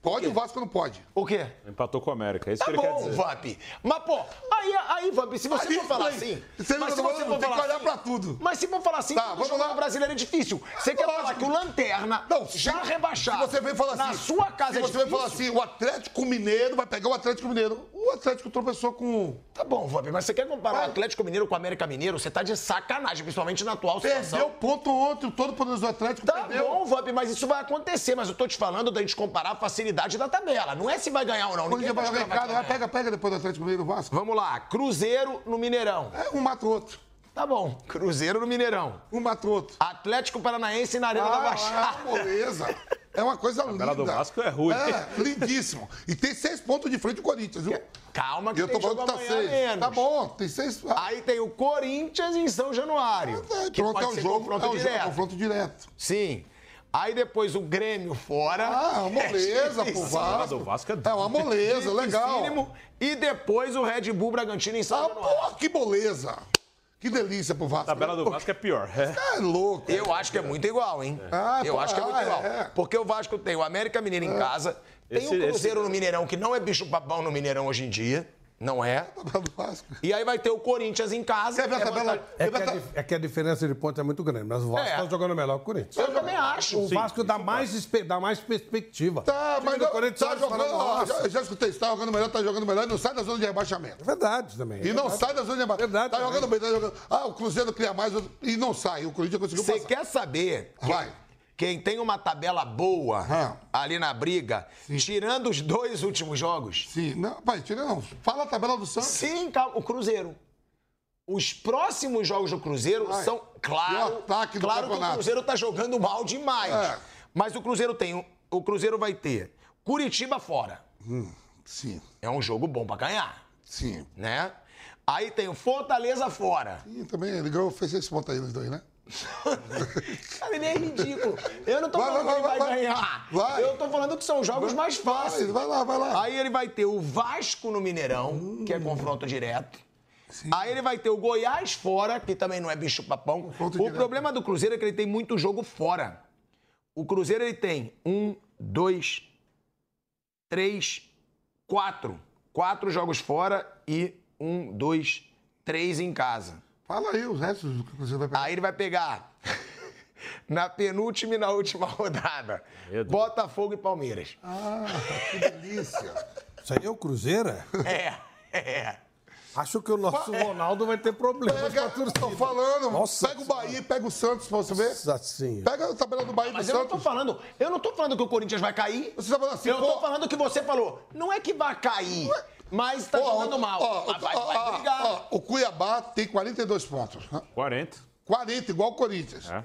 Pode, o Vasco não pode. O quê? Empatou com o América, é isso Tá que ele quer bom, dizer. Vamp. Mas, pô, aí, aí Vamp, se você Aí, for falar assim... você mas não se você for tem que falar olhar assim- pra tudo. Mas se for falar assim, Tá, vamos lá. brasileiro é difícil. Você quer falar que o Lanterna, Não, já se- rebaixado, Se você vem falar na assim, sua casa se é você vai difícil... falar assim, o Atlético Mineiro vai pegar o Atlético Mineiro. O Atlético tropeçou com. Tá bom, Vamp, mas você quer comparar Vai. o Atlético Mineiro com o América Mineiro? Você tá de sacanagem, principalmente na atual situação. Perdeu ponto ontem, o todo poderoso Atlético Tá perdeu. bom, Vamp, mas isso vai acontecer. Mas eu tô te falando da gente comparar a facilidade da tabela. Não é se vai ganhar ou não. Ninguém vai que vai, pega, pega depois do Atlético Mineiro Vasco. Vamos lá, Cruzeiro no Mineirão. É, um mata o outro. Tá bom, Cruzeiro no Mineirão. Um mata o outro. Atlético Paranaense na Arena da Ah, Baixada. ah, moleza. É uma coisa linda. tabela do Vasco é ruim. É, lindíssimo. E tem seis pontos de frente do Corinthians, viu? Calma que eu tem tô jogo falando que tá seis. menos. Tá bom, tem seis. Ah, Aí tem o Corinthians em São Januário. é, que pronto, pode é o ser jogo. confronto É o jogo, direto. confronto direto. Sim. Aí depois o Grêmio fora. Ah, uma moleza É pro. Vasco. Vasco é É uma moleza, legal. E depois o Red Bull Bragantino em São Ah, Januário. porra, que moleza. Que delícia pro Vasco. A tabela do Vasco é pior. É. É louco. Eu acho que é muito igual, hein? Ah, eu pô, acho que é muito ah, igual. é. Porque o Vasco tem o América Mineiro em casa, tem Esse- o Cruzeiro esse- no Mineirão, que não é bicho-papão no Mineirão hoje em dia. Não é. Tabela do Vasco. E aí vai ter o Corinthians em casa. Quer ver a é tabela? É que, a, é que a diferença de pontos é muito grande, mas o Vasco É. está jogando melhor que o Corinthians. Eu também acho. O Vasco dá mais, espe- dá mais perspectiva. Tá, O mas não, Corinthians tá jogando. "Nossa". já, já escutei, está jogando melhor, tá jogando melhor e não sai da zona de rebaixamento. É verdade também. E não sai da zona de rebaixamento. Verdade Tá também. jogando bem, tá jogando. Ah, o Cruzeiro cria mais e não sai. O Corinthians conseguiu Você passar. quer saber Vai. Quem tem uma tabela boa Ah. ali na briga, tirando os dois últimos jogos? Sim, não, pai, tira não. Fala a tabela do Santos. Sim, o Cruzeiro. Os próximos jogos do Cruzeiro Vai. são, claro, ataque do claro que o? Cruzeiro tá jogando mal demais. É. Mas o Cruzeiro tem, o Cruzeiro vai ter Curitiba fora. Sim, É um jogo bom pra ganhar, sim. né? Aí tem o Fortaleza fora. E também ele ganhou, fez seis pontos aí nos dois, né? Cara, ele é ridículo. Eu não tô Vai, falando vai, que ele vai, vai, vai. ganhar. Eu tô falando que são jogos mais fáceis. vai lá, vai lá. Aí ele vai ter o Vasco no Mineirão, que é confronto direto. Aí ele vai ter o Goiás fora, que também não é bicho-papão. Confronto O direto. problema do Cruzeiro é que ele tem muito jogo fora. O Cruzeiro ele tem um, dois, três, quatro. Quatro jogos fora e um, dois, três em casa. Fala aí os restos do que você vai pegar. Aí ele vai pegar na penúltima e na última rodada. Botafogo e Palmeiras. Ah, que delícia. Isso aí é o Cruzeiro? é? É, é. Acho que o nosso Ronaldo vai ter problemas com a Pega, tô falando. Nossa pega o Bahia e pega o Santos pra você ver. Nossa senhora. Pega a tabela do Bahia e do Mas eu não tô Santos. falando, eu não tô falando que o Corinthians vai cair. Você tá falando assim, eu tô pô- falando que você falou. Não é que vai cair, mas tá Ó, jogando mal. ó, Mas vai, ó, vai brigar. ó, o Cuiabá tem 42 pontos. né? 40. 40, igual o Corinthians. É.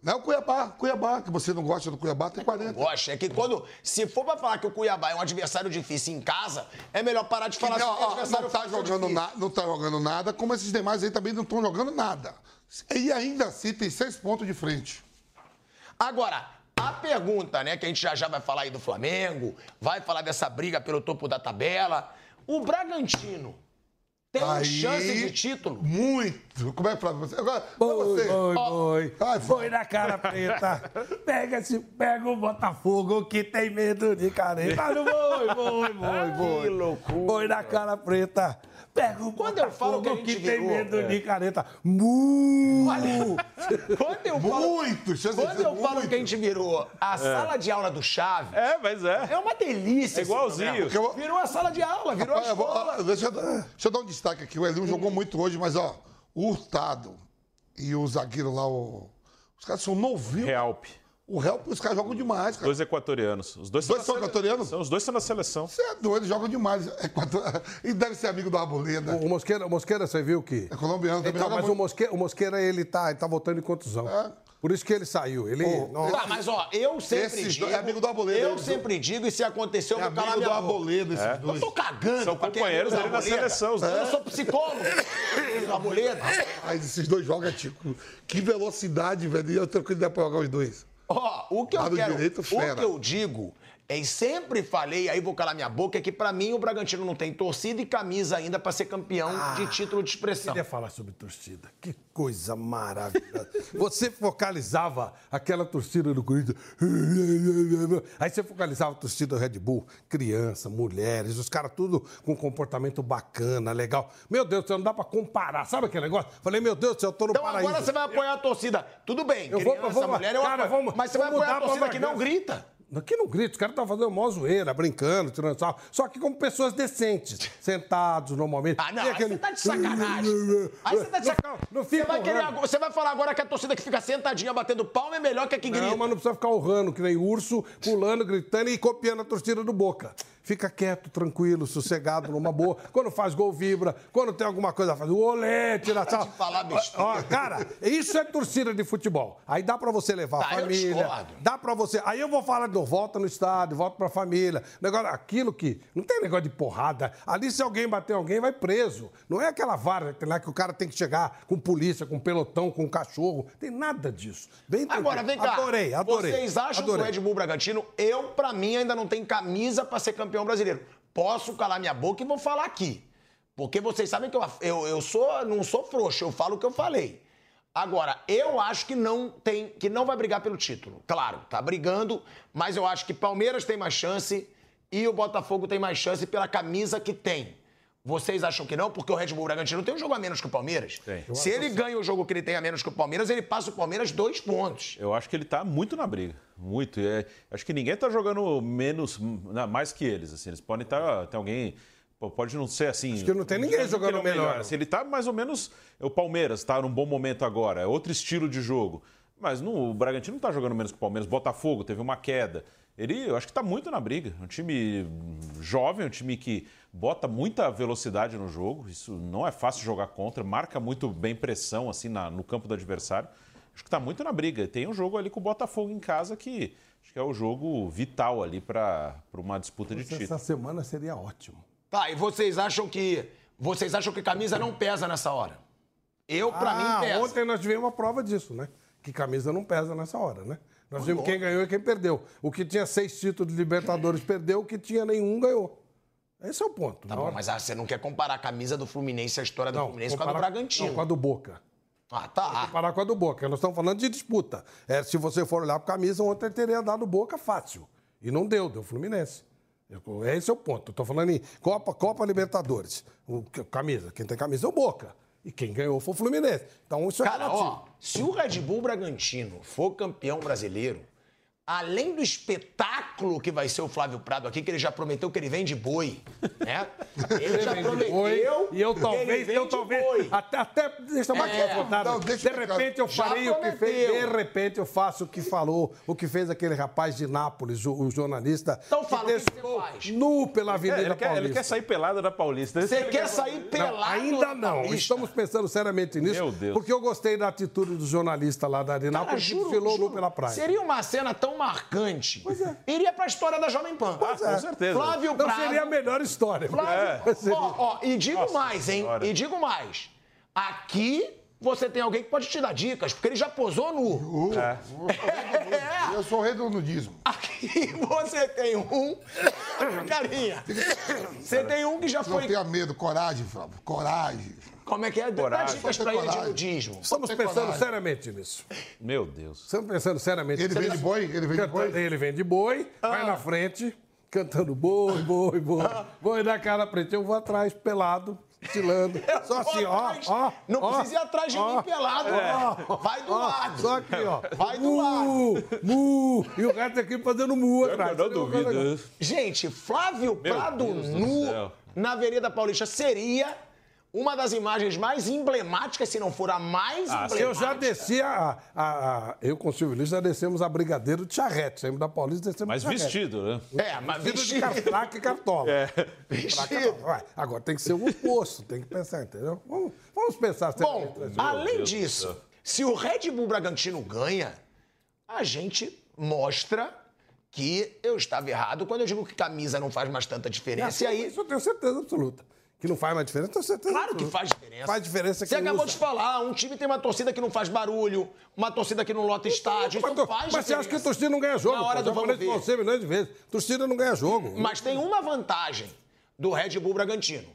Não é o Cuiabá. Cuiabá, que você não gosta do Cuiabá, tem 40. Gosta, é que quando. Se for pra falar que o Cuiabá é um adversário difícil em casa, é melhor parar de falar Não, sobre o ó, adversário não, tá jogando na, não tá jogando nada, como esses demais aí também não estão jogando nada. E ainda assim tem seis pontos de frente. Agora, a pergunta, né, que a gente já já vai falar aí do Flamengo, vai falar dessa briga pelo topo da tabela. O Bragantino tem Aí- chance de título? Muito. Como é que fala você? Agora, pra Boi, você. boi, boi. Ai, Foi na cara preta. Pega, esse, pega o Botafogo que tem medo de careta. Foi, foi, foi, foi. Que loucura. Foi na cara preta. Pega o Quando eu falo que a gente tem virou, medo é. de careta. Mu! Quando eu falo, Muito. quando eu falo muito. que a gente virou a sala de aula do Chave, É, mas é. é uma delícia. É igualzinho. Eu vou- Virou a sala de aula, virou a eu vou- escola. ó, deixa, eu, dar- deixa eu dar um destaque aqui. O Elinho jogou muito hoje, mas ó, o Hurtado e o zagueiro lá, o- os caras são novinhos. Realp. O Help, os caras jogam demais, cara. Dois equatorianos. Os dois, Dois são sele- equatorianos? São, os dois estão na seleção. Você é doido, eles jogam demais. É quatro- E deve ser amigo do Arboleda. O Mosqueira, o Mosqueira, você viu que. É colombiano também. Então, mas o muito. Mosqueira, o Mosqueira, ele tá, ele tá voltando em contusão. É. Por isso que ele saiu. Ele. Nossa. Tá, mas ó, eu sempre Esses digo. é amigo do Arboleda, Eu sempre digo, e se aconteceu, eu É vou calar amigo do. Arboleda, esses Eu dois. tô cagando. São é companheiros dele na Arboleda. seleção, os dois. Eu sou psicólogo do Arboleda. Mas esses dois jogam, Tico. Que velocidade, velho. E eu tenho que ideia pra jogar os dois. Ó, o que eu Lado quero, direito, o que eu digo, e sempre falei, aí vou calar minha boca, é que pra mim o Bragantino não tem torcida e camisa ainda pra ser campeão de título de expressão. queria falar sobre torcida. Que coisa maravilhosa. Você focalizava aquela torcida do Corinthians. Aí você focalizava a torcida do Red Bull. Criança, mulheres, os caras tudo com comportamento bacana, legal. Meu Deus do céu, não dá pra comparar. Sabe aquele negócio? Falei, meu Deus do céu, eu tô no Então paraíso. agora você vai apoiar a torcida. Tudo bem, Eu vou- criança, eu vou- mulher, eu cara, apoio. vamos- mas você vai apoiar a torcida que não grita. Aqui não grita, os caras estão fazendo mó zoeira, brincando, tirando sal. Só que como pessoas decentes, sentados normalmente. Ah, não, aí você tá de sacanagem. Aí você tá de Não sacanagem. fica- não Você fica vai, querer, você vai falar agora que a torcida que fica sentadinha batendo palma é melhor que a que grita. Não, mas não precisa ficar urrando, que nem urso, pulando, gritando e copiando a torcida do Boca. Fica quieto, tranquilo, sossegado, numa boa. Quando faz gol, vibra. Quando tem alguma coisa, faz o olé, tira sal. falar besteira. Ó, cara, isso é torcida de futebol. Aí dá pra você levar Tá, a eu família. Dá pra você. Aí eu vou falar do volta no estádio, volta pra família. Negócio, aquilo que. Não tem negócio de porrada. Ali, se alguém bater alguém, vai preso. Não é aquela vara lá que o cara tem que chegar com polícia, com pelotão, com cachorro. Tem nada disso. Bem Agora, tranquilo. vem cá. Adorei, adorei. Vocês acham adorei. que o Red Bull Bragantino, eu, pra mim, ainda não tenho camisa pra ser campeão brasileiro. Posso calar minha boca e vou falar aqui. Porque vocês sabem que eu, eu, eu sou, não sou frouxo, eu falo o que eu falei. Agora, eu acho que não tem, que não vai brigar pelo título. Claro, tá brigando, mas eu acho que Palmeiras tem mais chance e o Botafogo tem mais chance pela camisa que tem. Vocês acham que não? Porque o Red Bull Bragantino tem um jogo a menos que o Palmeiras. Tem. Se ele ganha o jogo que ele tem a menos que o Palmeiras, ele passa o Palmeiras dois pontos. Eu acho que ele tá muito na briga. Muito. É, acho que ninguém tá jogando menos, mais que eles. Assim. Eles podem estar. tem alguém. Pode não ser assim. Acho que não tem ninguém jogando melhor, não. Assim, ele tá mais ou menos. O Palmeiras tá num bom momento agora. É outro estilo de jogo. Mas não, o Bragantino não tá jogando menos que o Palmeiras. Botafogo teve uma queda. Ele, eu acho que tá muito na briga. Um time jovem, um time que bota muita velocidade no jogo. Isso não é fácil jogar contra. Marca muito bem pressão assim na- no campo do adversário. Acho que tá muito na briga. Tem um jogo ali com o Botafogo em casa que acho que é o jogo vital ali para uma disputa de título. Essa semana seria ótimo. Tá, e vocês acham que. Vocês acham que camisa não pesa nessa hora? Eu, pra ah, mim, pesa. ontem nós tivemos uma prova disso, né? Que camisa não pesa nessa hora, né? Nós vimos quem ganhou e quem perdeu. O que tinha seis títulos de Libertadores perdeu, o que tinha nenhum ganhou. Esse é o ponto. Tá bom, hora- mas ah, você não quer comparar a camisa do Fluminense, a história do Não, Fluminense com a do comparar- Bragantino. Não, com a do Boca. Ah, tá. Comparar com a do Boca. Nós estamos falando de disputa. É, se você for olhar para a camisa, ontem teria dado Boca fácil. E não deu, deu Fluminense. Eu- Esse é o ponto. Estou falando em Copa, Copa Libertadores. O, camisa. Quem tem camisa é o Boca. E quem ganhou foi o Fluminense. Então isso é Cara, relativo. ó, se o Red Bull Bragantino for campeão brasileiro, além do espetáculo que vai ser o Flávio Prado aqui, que ele já prometeu que ele vem de boi, né? Ele já prometeu. boi, e eu talvez, eu talvez, boi. até, até deixa mais É, não, deixa de eu repente eu farei o que fez, de repente eu faço o que falou, o que fez aquele rapaz de Nápoles, o, o jornalista, Então fala, o que que faz? nu pela Avenida ele, quer, Paulista. ele quer sair pelado da Paulista. Você Ele quer sair Não, pelado? ainda na não. Paulista? Estamos pensando seriamente nisso. Meu Deus. Porque eu gostei da atitude do jornalista lá da Cara, Arenápolis que desfilou juro, nu pela praia. Seria uma cena tão marcante. Pois é. Iria pra história da Jovem Pan. Ah, com certeza. Flávio Não Prado. seria a melhor história. Flávio, Seria. ó, ó, e digo Nossa mais, hein? Senhora. E digo mais. Aqui você tem alguém que pode te dar dicas, porque ele já posou nu. É. Eu sou o rei do nudismo. Aqui você tem um. Carinha. Você tem um que já Não foi. tenha medo, coragem, Flávio. Coragem. Como é que é? Dá Coragem. dicas pra ter ele de nudismo. Estamos pensando coragem. seriamente nisso. Meu Deus. Estamos pensando seriamente. Ele vem de boi? Ele vem de Canta- boi? Ele vem de boi, vai na frente, cantando boi, boi, boi. Boi na cara preta. Eu vou atrás, pelado, estilando. Só assim, ó, ó. Não ó, precisa ir atrás de ó, mim pelado. ó, Vai do ó, lado. Só aqui, ó. Vai do mu, Mu, e o resto aqui fazendo mu atrás. não duvido. Gente, Flávio Prado Deus nu na Avenida Paulista seria uma das imagens mais emblemáticas, se não for a mais Ah, emblemática. Eu já desci a, a, a- Eu com o Silvio Luiz já descemos a Brigadeiro de charrete. Saímos da Paulista descemos Mas de charrete. vestido, né? É, mas Vestido de vestido. catraca e cartola. Traca Vestido. não. Ué, agora tem que ser o oposto, tem que pensar, entendeu? Vamos, vamos pensar. Bom, seriamente. além disso, se o Red Bull Bragantino ganha, a gente mostra que eu estava errado quando eu digo que camisa não faz mais tanta diferença. E aí, Isso eu tenho certeza absoluta. Que não faz mais diferença, tenho certeza Claro que faz diferença. Faz diferença Você acabou usa. de falar, um time tem uma torcida que não faz barulho, uma torcida que não lota estádio, Mas, isso tu- faz mas você acha que a diferença. torcida não ganha jogo? Na hora pô? do vamos ver. você milhões de vezes. Torcida não ganha jogo. Mas tem uma vantagem do Red Bull Bragantino.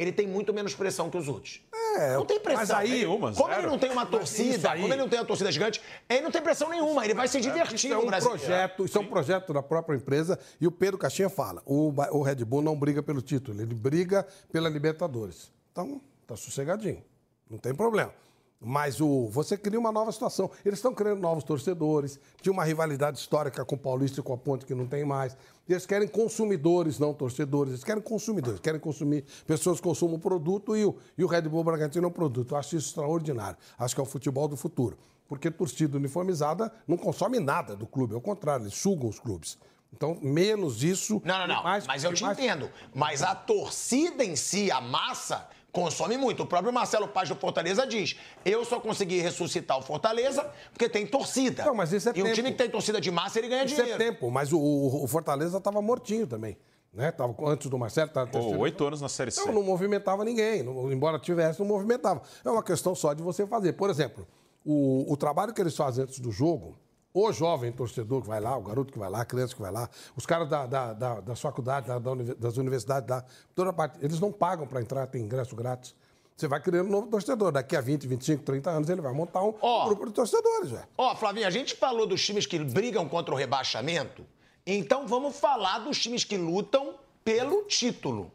Ele tem muito menos pressão que os outros. É, não tem pressão. mas aí- Nenhuma, como ele não tem uma torcida, aí- como ele não tem uma torcida gigante, ele não tem pressão nenhuma. Ele vai se divertir Isso é no um Brasil. projeto, isso é um projeto da própria empresa e o Pedro Caixinha fala, o, o Red Bull não briga pelo título, ele briga pela Libertadores. Então, tá sossegadinho, não tem problema. Mas o, você cria uma nova situação. Eles estão criando novos torcedores. Tinha uma rivalidade histórica com o Paulista e com a Ponte que não tem mais. Eles querem consumidores, não torcedores. Eles querem consumidores, querem consumir. Pessoas que consumam o produto e o, e o Red Bull Bragantino é um produto. Eu acho isso extraordinário. Acho que é o futebol do futuro. Porque torcida uniformizada não consome nada do clube. Ao contrário, eles sugam os clubes. Então, menos isso. Não, não, não. mais- mas eu te mais- entendo. Mas a torcida em si, a massa, consome muito. O próprio Marcelo Paz do Fortaleza diz: eu só consegui ressuscitar o Fortaleza porque tem torcida. Não, mas isso é E um tempo. time que tem torcida de massa, ele ganha Isso dinheiro. é tempo, mas o, o- Fortaleza estava mortinho também. Né? Tava, antes do Marcelo, tava Pô, terceiro. oito anos na Série C. Não, não movimentava ninguém. Não- embora tivesse, não movimentava. É uma questão só de você fazer. Por exemplo, o, o trabalho que eles fazem antes do jogo, o jovem torcedor que vai lá, o garoto que vai lá, a criança que vai lá, os caras da, da, da, das faculdades, da- das universidades, da, toda parte, eles não pagam para entrar, tem ingresso grátis. Você vai criando um novo torcedor. Daqui a 20, 25, 30 anos, ele vai montar um, Ó. grupo de torcedores, velho. Ó, Flavinho, a gente falou dos times que brigam contra o rebaixamento, então vamos falar dos times que lutam pelo título.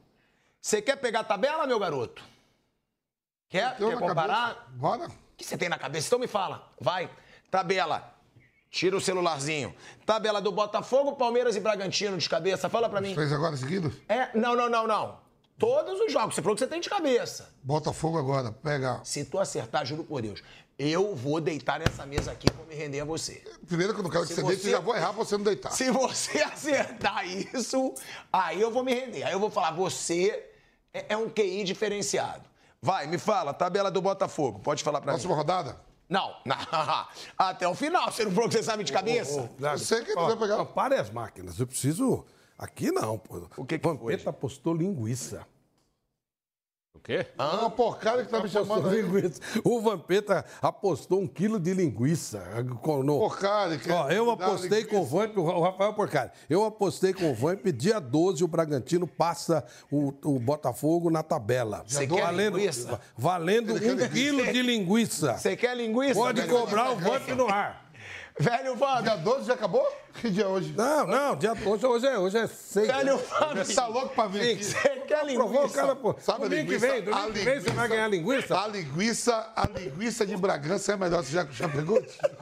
Você quer pegar a tabela, meu garoto? Quer? Quer comparar? cabeça. Bora. O que você tem na cabeça? Então me fala. Vai. Tabela. Tira o celularzinho. Tabela do Botafogo, Palmeiras e Bragantino de cabeça. Fala pra mim. Três agora seguidos? É, não, não, não, não. Todos os jogos. Você falou que você tem de cabeça. Botafogo agora. Pega. Se tu acertar, juro por Deus, eu vou deitar nessa mesa aqui vou me render a você. Primeiro que eu não quero que Se você, você- deite, eu já vou errar pra você não deitar. Se você acertar isso, aí eu vou me render. Aí eu vou falar, você é, é um QI diferenciado. Vai, me fala, tabela do Botafogo. Pode falar pra mim. Próxima rodada? Não, não, até o final. Você não falou que você sabe de cabeça? Zago, sei que ó, vai pegar. Não, pare as máquinas. Eu preciso. Aqui não, pô. O que que foi, Vampeta apostou linguiça. O quê? É uma porcaria que tá me chamando linguiça. O Vampeta apostou um quilo de linguiça. No... Porcaria. que- Ó, eu dá apostei com o Vamp, o Rafael Porcari. Eu apostei com o Vamp, dia 12 o Bragantino passa o, o Botafogo na tabela. Você quer valendo, linguiça? valendo um quilo de linguiça. Você quer linguiça? Pode cobrar o Vamp no ar. Velho Fábio. Dia 12 já acabou? Que dia é hoje? Não, não, dia, hoje, hoje, é, hoje é seis. Velho Fábio. Você tá louco pra vir aqui? Você quer Provou o linguiça? cara, pô. Sabe a domingo que linguiça? vem, domingo A que vem você vai ganhar linguiça? A linguiça, a linguiça de Bragança é melhor. Você já, já pegou?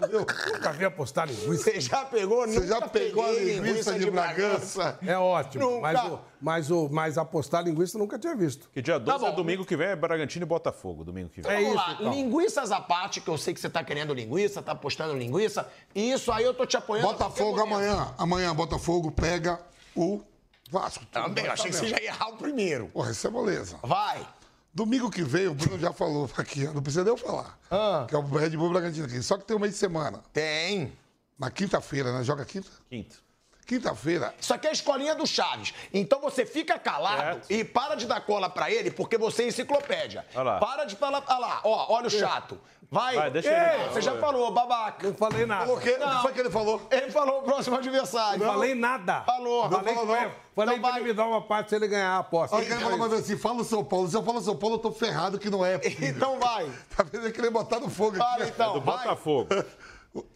Eu, Nunca vi apostar linguiça. Você já pegou? você já pegou a peguei linguiça de Bragança? É ótimo, Nunca. mas, o, mas, o, mas apostar linguiça eu nunca tinha visto. Que dia 12 Tá é bom. domingo que vem, é Bragantino e Botafogo, domingo que vem. É Vamos isso, lá, então. linguiças à parte, que eu sei que você tá querendo linguiça, tá apostando linguiça. E isso aí eu tô te apoiando. Botafogo. Amanhã. Amanhã, Botafogo pega o Vasco. Também, eu achei que você já ia errar o primeiro. Porra, isso é moleza. Vai. Domingo que vem, o Bruno já falou aqui, não precisa nem eu falar. Ah. Que é o Red Bull Bragantino aqui. Só que tem um mês de semana. Tem. Na quinta-feira, né? Joga quinta? Quinto. Quinta-feira. Isso aqui é a escolinha do Chaves. Então você fica calado Certo. e para de dar cola pra ele, porque você é enciclopédia. Olha lá. Para de falar. Olha lá, ó, olha o chato. Vai. Vai, deixa Ei, ele. Você já falou, babaca. Não falei nada. Falou o quê? O que foi que ele falou? Ele falou o próximo adversário. Não falei nada. Falou. Falei, falou, não. falei, Então pra vai. ele me dar uma parte se ele ganhar a aposta. Olha ele falou uma vez assim, fala o São Paulo. Se eu falo São Paulo, eu tô ferrado que não é. Então vai. Tá vendo ele querer botar no fogo Fala aqui. então. Do vai. Botafogo.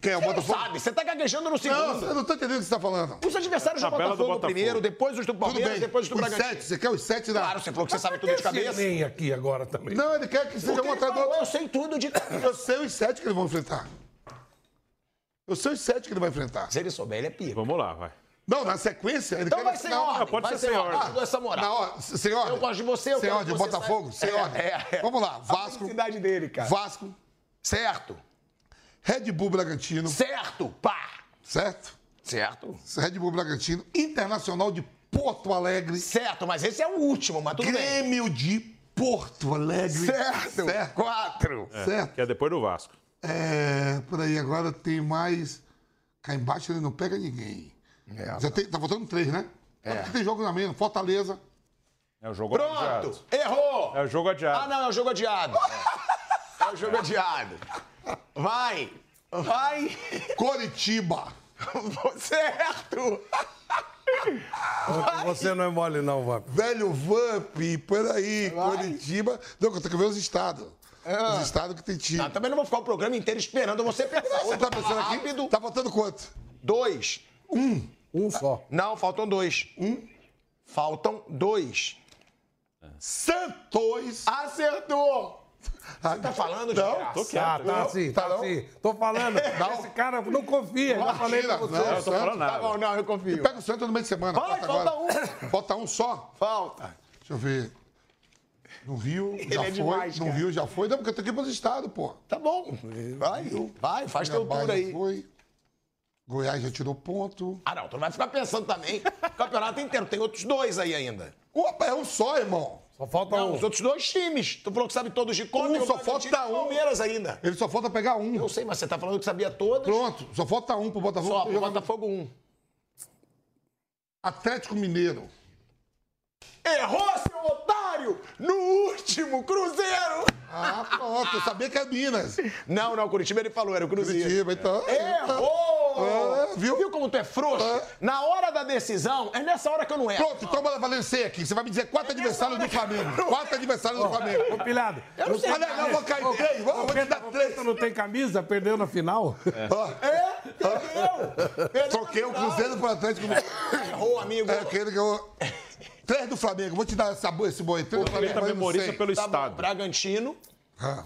Quem é o Você não Botafogo? sabe, você tá gaguejando no segundo. Não, eu não tô entendendo o que você tá falando. Os adversários do Tabela do Botafogo, Botafogo. primeiro, depois os do Tudo Palmeiras, bem. depois os do os Bragantino. sete, você quer os sete da... Claro, você falou que você sabe tudo de cabeça. Nem aqui agora também. Não, ele quer que seja um outro. eu sei tudo de cabeça. Eu sei os sete que eles vão enfrentar. Eu sei os sete que ele vai enfrentar. Se ele souber, ele é pico. Vamos lá, vai. Não, na sequência, ele Então quer... vai sem não, ordem. pode vai ser sem ordem. Eu dou essa moral. Na hora, sem ordem. Eu gosto de você, eu Sem quero ordem, que você Botafogo, sem É, ordem. é, é. Vamos lá, A Vasco, felicidade dele, cara. Vasco, Certo. Red Bull Bragantino, Certo. Pá. certo? Certo. Red Bull Bragantino, Internacional de Porto Alegre, Certo, mas esse é o último, mas tudo bem. Grêmio de Porto Alegre. Certo. Certo. Quatro. Certo. Que é depois do Vasco. É, por aí, agora tem mais. Cá embaixo ele não pega ninguém. É, Já tem, tá faltando três, né? É. Porque tem jogo na mesma. Fortaleza. É o jogo Pronto. adiado. Errou. É o jogo adiado. Ah, não, é o jogo adiado. É o jogo adiado. Vai. Vai. Coritiba. certo. Você não é mole, não, Vamp. Velho Vamp, por aí. Vai. Coritiba. Não, eu tenho que ver os estados. Os estados que tem time. Ah, também não vou ficar o programa inteiro esperando você pensar. Você tá pensando aqui? Rápido. Tá faltando quanto? Dois. Um só. Não, faltam dois. Um. Faltam dois. Santos. Acertou. Você tá falando Não, tô quieto. Ah, tá Não, assim, tá tá não. assim. Tô falando. Esse cara não confia. Já falei pra Imagina, você. não. Eu tô falando Tá nada. bom, não, eu confio. Pega o Santos no meio de semana. Vai, falta agora. um. Bota um só. Falta. Deixa eu ver. No Rio já é foi. demais, no cara. Rio já foi. Não, porque eu que ir pros estados, pô. Tá bom. Vai, vai, faz teu tour aí. Foi. Goiás já tirou ponto. Ah, não, tu não vai ficar pensando também. O campeonato inteiro, tem outros dois aí ainda. Opa, é um só, irmão. Só falta Não, um. os outros dois times. Tu falou que sabe todos de cor, Um, o só falta um. Palmeiras ainda. Ele só falta pegar um. Eu sei, mas você tá falando que sabia todas. Pronto, só falta um pro Botafogo. Só, pro Botafogo um. Atlético Mineiro. Errou, seu otário! No último, Cruzeiro! Ah, pronto, eu sabia que é Minas. Não, não, Curitiba ele falou, era o Cruzeiro. Curitiba, então. Errou! É, viu? Viu como tu é frouxo? É. Na hora da decisão, é nessa hora que eu não erro. Pronto, então bora valer aqui. Você vai me dizer quatro adversários do Flamengo. Quatro adversários do Flamengo. Ô, pilhado. Eu não sei. Olha, não, vou cair três. Vou, vou te dar três. Não tem camisa? Perdeu na final? É, perdeu! Perdeu Troquei o. Cruzeiro pro Atlético. Errou, amigo. É aquele que eu. Três do Flamengo. Vou te dar essa, esse boi. Três do Flamengo. tá valendo cem. pelo Tá bom, estado. Bragantino. Ah,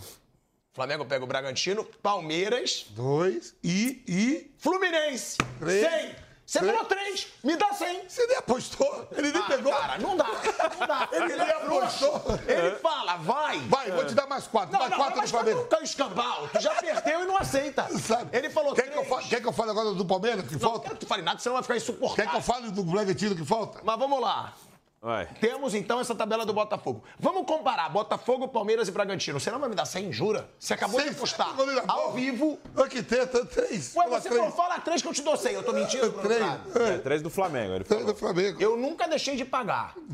Flamengo pega o Bragantino. Palmeiras. dois. E. E. Fluminense. Três. 100. Você Três. falou três. Me dá 100. Você nem apostou? Ele nem Ah, pegou? Cara, não dá. Não dá. Ele, nem é apostou. Ele fala, vai. Vai, vou te dar mais quatro. Não, mais não, quatro do Flamengo. tá escambau. Tu já perdeu e não aceita. Sabe? Ele falou Quer que, eu três. fale, quer que eu fale agora do Palmeiras que Não falta? quero que tu fale nada, senão vai ficar Quer que insuportável. eu fale do Bragantino que falta? Mas vamos lá. Vai. Temos então essa tabela do Botafogo. Vamos comparar Botafogo, Palmeiras e Bragantino. Você não vai me dar 100, jura? Você acabou de na ao vivo. Olha que teta, três. Ué, você três. falou, fala três que eu te dou 100. Eu tô mentindo, Bruno Três. Prado? É, três do Flamengo. Ele Três falou. do Flamengo. Eu nunca deixei de pagar.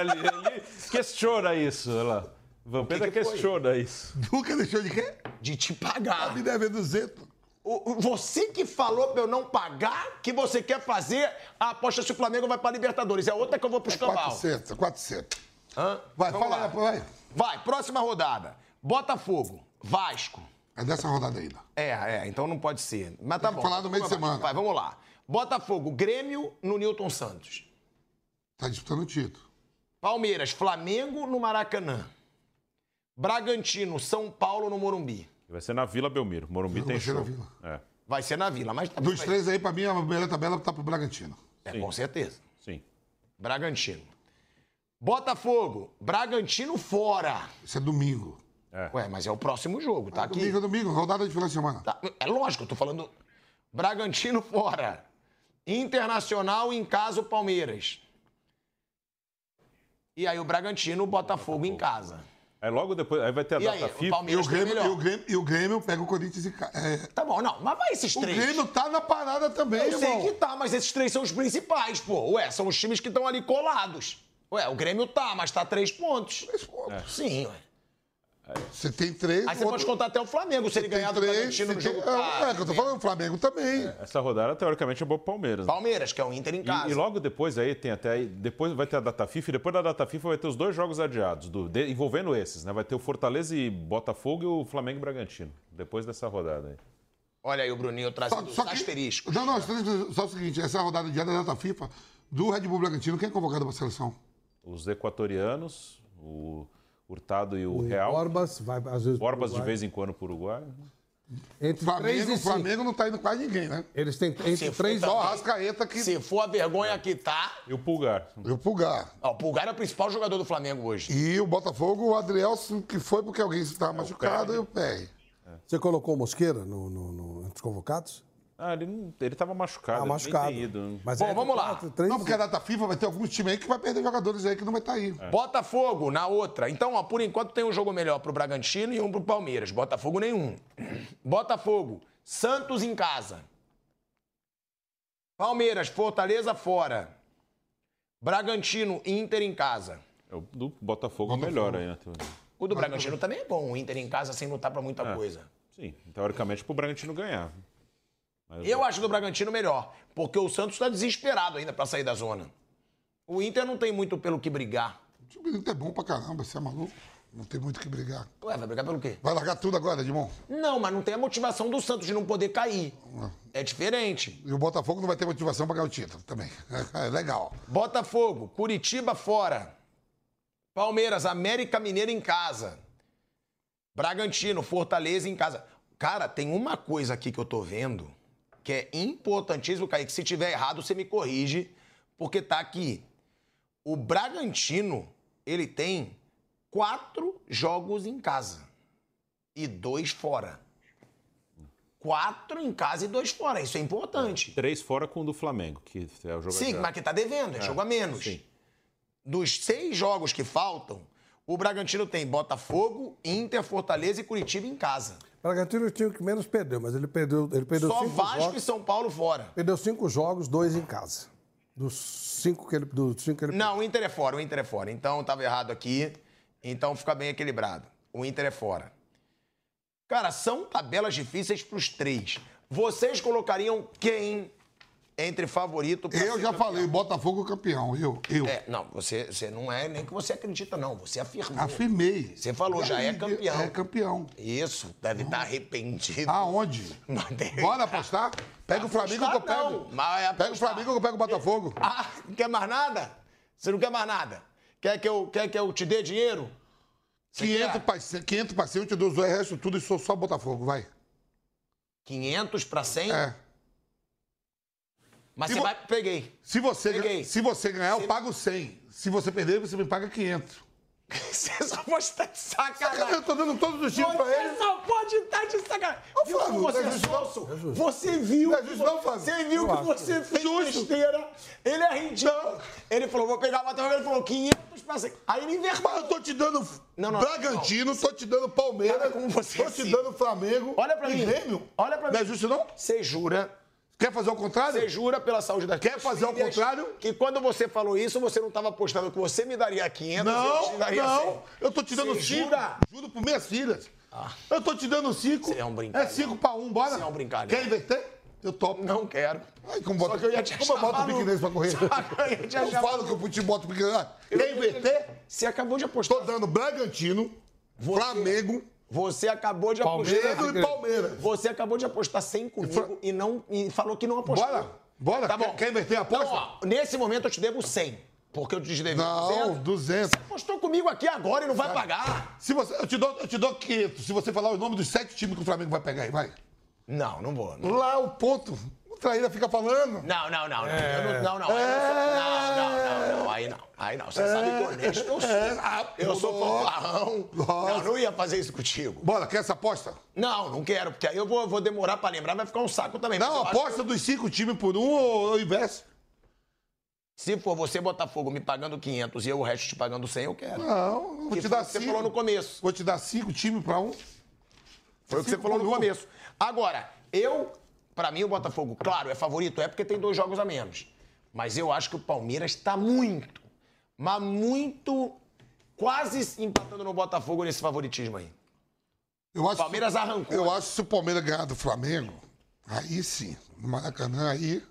ele, ele questiona isso. Olha lá. Vampeta que que questiona isso. Nunca deixou de quê? De te pagar. Me deve 200. Você que falou pra eu não pagar, que você quer fazer a aposta se o Flamengo vai pra Libertadores. É outra que eu vou pro escambau. 400, 400. Hã? Vai, Vamos fala lá. vai. Vai, próxima rodada. Botafogo, Vasco. É dessa rodada ainda. É, é, então não pode ser. Mas tá Tem bom. falar no meio de semana. Vai, vamos lá. Botafogo, Grêmio no Newton Santos. Tá disputando o título. Palmeiras, Flamengo no Maracanã. Bragantino, São Paulo no Morumbi. Vai ser na Vila Belmiro. Morumbi tem show. Vila. É, Vai ser na Vila, mas... Dos três aí, pra mim, a melhor tabela tá pro Bragantino. É, com certeza. sim. Bragantino. Botafogo, Bragantino fora. Isso é domingo. Ué, mas é o próximo jogo, tá aqui. Domingo, domingo, rodada de final de semana. Tá, É lógico, eu tô falando Bragantino fora. Internacional em casa o Palmeiras. E aí o Bragantino, o Botafogo em casa. Aí logo depois, aí vai ter a E aí, data o FIFA. E o, Palmeiras tem Grêmio, e, o Grêmio, e o Grêmio pega o Corinthians e. É, Tá bom, não, mas vai esses o três. Grêmio tá na parada também, Eu sei irmão. que tá, mas esses três são os principais, pô. Ué, são os times que estão ali colados. Ué, o Grêmio tá, mas tá três pontos. Três pontos. Sim, ué. Você tem três. Aí você outro- pode contar até o Flamengo se ele tem ganhar do três, Bragantino no você jogo. tem- Ah, É, é, que eu tô falando, o Flamengo também. Essa rodada, teoricamente, é boa pro Palmeiras. né? Palmeiras, que é o Inter em casa. E, e logo depois aí tem até aí- depois vai ter a data FIFA e depois da data FIFA vai ter os dois jogos adiados do- de- envolvendo esses, né? Vai ter o Fortaleza e Botafogo e o Flamengo e Bragantino depois dessa rodada aí. Olha aí o Bruninho trazendo os asteriscos. Não, não, só o seguinte: essa rodada de da data FIFA do Red Bull Bragantino, quem é convocado para a seleção? Os equatorianos, o Hurtado e o, O Real, Borbas vai às vezes. pro Borbas de vez em quando para o Uruguai. Entre 3 Flamengo, e o 5. Flamengo não tá indo quase ninguém, né? Eles têm entre Se 3 for o que. Se for a vergonha que tá. E o Pulgar. E o Pulgar. Ó, o Pulgar é o principal jogador do Flamengo hoje. E o Botafogo, o Adrielson, que foi porque alguém estava machucado, e o PR. Você colocou o Mosqueira no, no, no, entre os convocados? Ah, ele não, ele estava machucado, Ah, machucado. ido. Mas Bom, é vamos lá. quatro, três Não, porque a data FIFA vai ter alguns times aí que vai perder jogadores aí que não vai estar aí. Botafogo na outra. Então, ó, por enquanto tem um jogo melhor pro Bragantino e um pro Palmeiras. Botafogo nenhum. Botafogo, Santos em casa. Palmeiras, Fortaleza fora. Bragantino, Inter em casa. É o do Botafogo é o melhor aí, né? O do Bragantino também é bom, o Inter em casa sem lutar pra muita coisa. Sim, teoricamente pro Bragantino ganhar. Mas Eu acho do Bragantino melhor, porque o Santos tá desesperado ainda pra sair da zona. O Inter não tem muito pelo que brigar. O time do Inter é bom pra caramba, você é maluco? Não tem muito o que brigar. Ué, vai brigar pelo quê? Vai largar tudo agora, Edmond? Não, mas não tem a motivação do Santos de não poder cair. É diferente. E o Botafogo não vai ter motivação pra ganhar o título também. É, legal. Botafogo, Curitiba fora. Palmeiras, América Mineiro em casa. Bragantino, Fortaleza em casa. Cara, tem uma coisa aqui que eu tô vendo que é importantíssimo, Kaique. Se tiver errado, você me corrige, porque tá aqui. O Bragantino, ele tem quatro jogos em casa e dois fora. quatro em casa e dois fora. Isso é importante. Três fora com o do Flamengo, que é o jogo Sim, já- mas que tá devendo, é, jogo a menos. sim. Dos seis jogos que faltam, o Bragantino tem Botafogo, Inter, Fortaleza e Curitiba em casa. Bragantino é o time que menos perdeu, mas ele perdeu, ele perdeu Só cinco Vasco jogos. e São Paulo fora. Perdeu cinco jogos, dois em casa. Dos cinco que ele, dos cinco que ele Não, o Inter é fora, o Inter é fora. Então tava errado aqui. Então fica bem equilibrado. O Inter é fora. Cara, são tabelas difíceis pros três. Vocês colocariam quem entre favorito pra Eu já campeão? falei, Botafogo campeão. Eu, eu. É, não, você, você não é nem que você acredita, não. Você afirmou. Afirmei. Você falou, já é Aí, campeão. É campeão. Isso, deve estar arrependido. Aonde? Bora apostar? Pega o Flamengo que eu pego. não, mas é Pega o. Flamengo que eu pego o Botafogo. Ah, não quer mais nada? Você não quer mais nada? Quer que eu, quer que eu te dê dinheiro? Você 500 quer? para 500 para 100, eu te dou os resto tudo e sou só Botafogo, vai. 500 para 100? É. Mas Se você vo- vai... Peguei. Se você, Peguei. se você ganhar, Se- eu pago 100. Se você perder, você me paga 500. Você só pode estar de Eu sacanagem. tô dando todos os times pra Você ele. só pode estar de sacanagem. Viu Flávio, você não é é justo, não. Você viu, Não é justo, não, Flávio. você viu Eu que você fez Justo. besteira. Ele é ridículo. Ele falou, vou pegar o Botafogo. Ele falou 500 para 100. Aí ele inverteu. Mas eu tô te dando Não, não, Bragantino, tô te dando Palmeiras, Cara, como você tô te dando Flamengo. Olha pra e mim. Grêmio. Olha pra Não é mim. justo, não? Você jura Quer fazer o contrário? Você jura pela saúde das Quer tuas fazer filhas contrário? Que quando você falou isso, você não estava apostando que você me daria 500, eu te Não, daria não. 100. Eu tô te dando Você 5. jura? Juro por minhas filhas. Eu tô te dando 5. Você é um brincalhão. É 5 para 1, bora? Você é um brincalhão. Quer inverter? Eu topo. Não quero. Ai, como Só bota, que eu ia te como eu achar boto o piquenês pra correr? Só eu te Eu achar falo que eu te boto o piquenês. Ah, Quer inverter? Você acabou de apostar. Tô dando Bragantino, Você- Flamengo, Você acabou de Palmeiras apostar. Grêmio e Palmeiras. Você acabou de apostar 100 comigo e, não, e falou que não apostou. Bora? Bora? Tá bom. Quer, quer inverter a aposta? Então, ó, nesse momento eu te devo 100. Porque eu te devo não, 200. 200. Apostou comigo aqui agora e não vai pagar. Se você, eu, te dou, eu te dou 500. Se você falar o nome dos sete times que o Flamengo vai pegar aí, vai. Não, não vou. Não, Lá o ponto. O traíra fica falando. não, não. Não, eu não, não, não, aí eu não, sou- não, não, não, não, Aí não. Aí não. Você sabe que honesto eu sou. É, Eu sou fanfarrão. Nossa. Não, não ia fazer isso contigo. Bora, quer essa aposta? Não, não quero, porque aí eu vou, vou demorar pra lembrar, vai ficar um saco também. Não, eu aposta dos cinco times por um ou ou investe. Se for você, Botafogo, me pagando 500 e eu o resto te pagando 100, eu quero. Não, vou Que te dar o que você cinco. falou no começo. Vou te dar cinco times pra um. Foi o que você Cinco falou no um. começo. Agora, eu, pra mim, o Botafogo, claro, é favorito, é porque tem dois jogos a menos. Mas eu acho que o Palmeiras tá muito, mas muito, quase empatando no Botafogo nesse favoritismo aí. Eu acho, Palmeiras arrancou. Eu acho que se o Palmeiras ganhar do Flamengo, aí sim, no Maracanã, aí.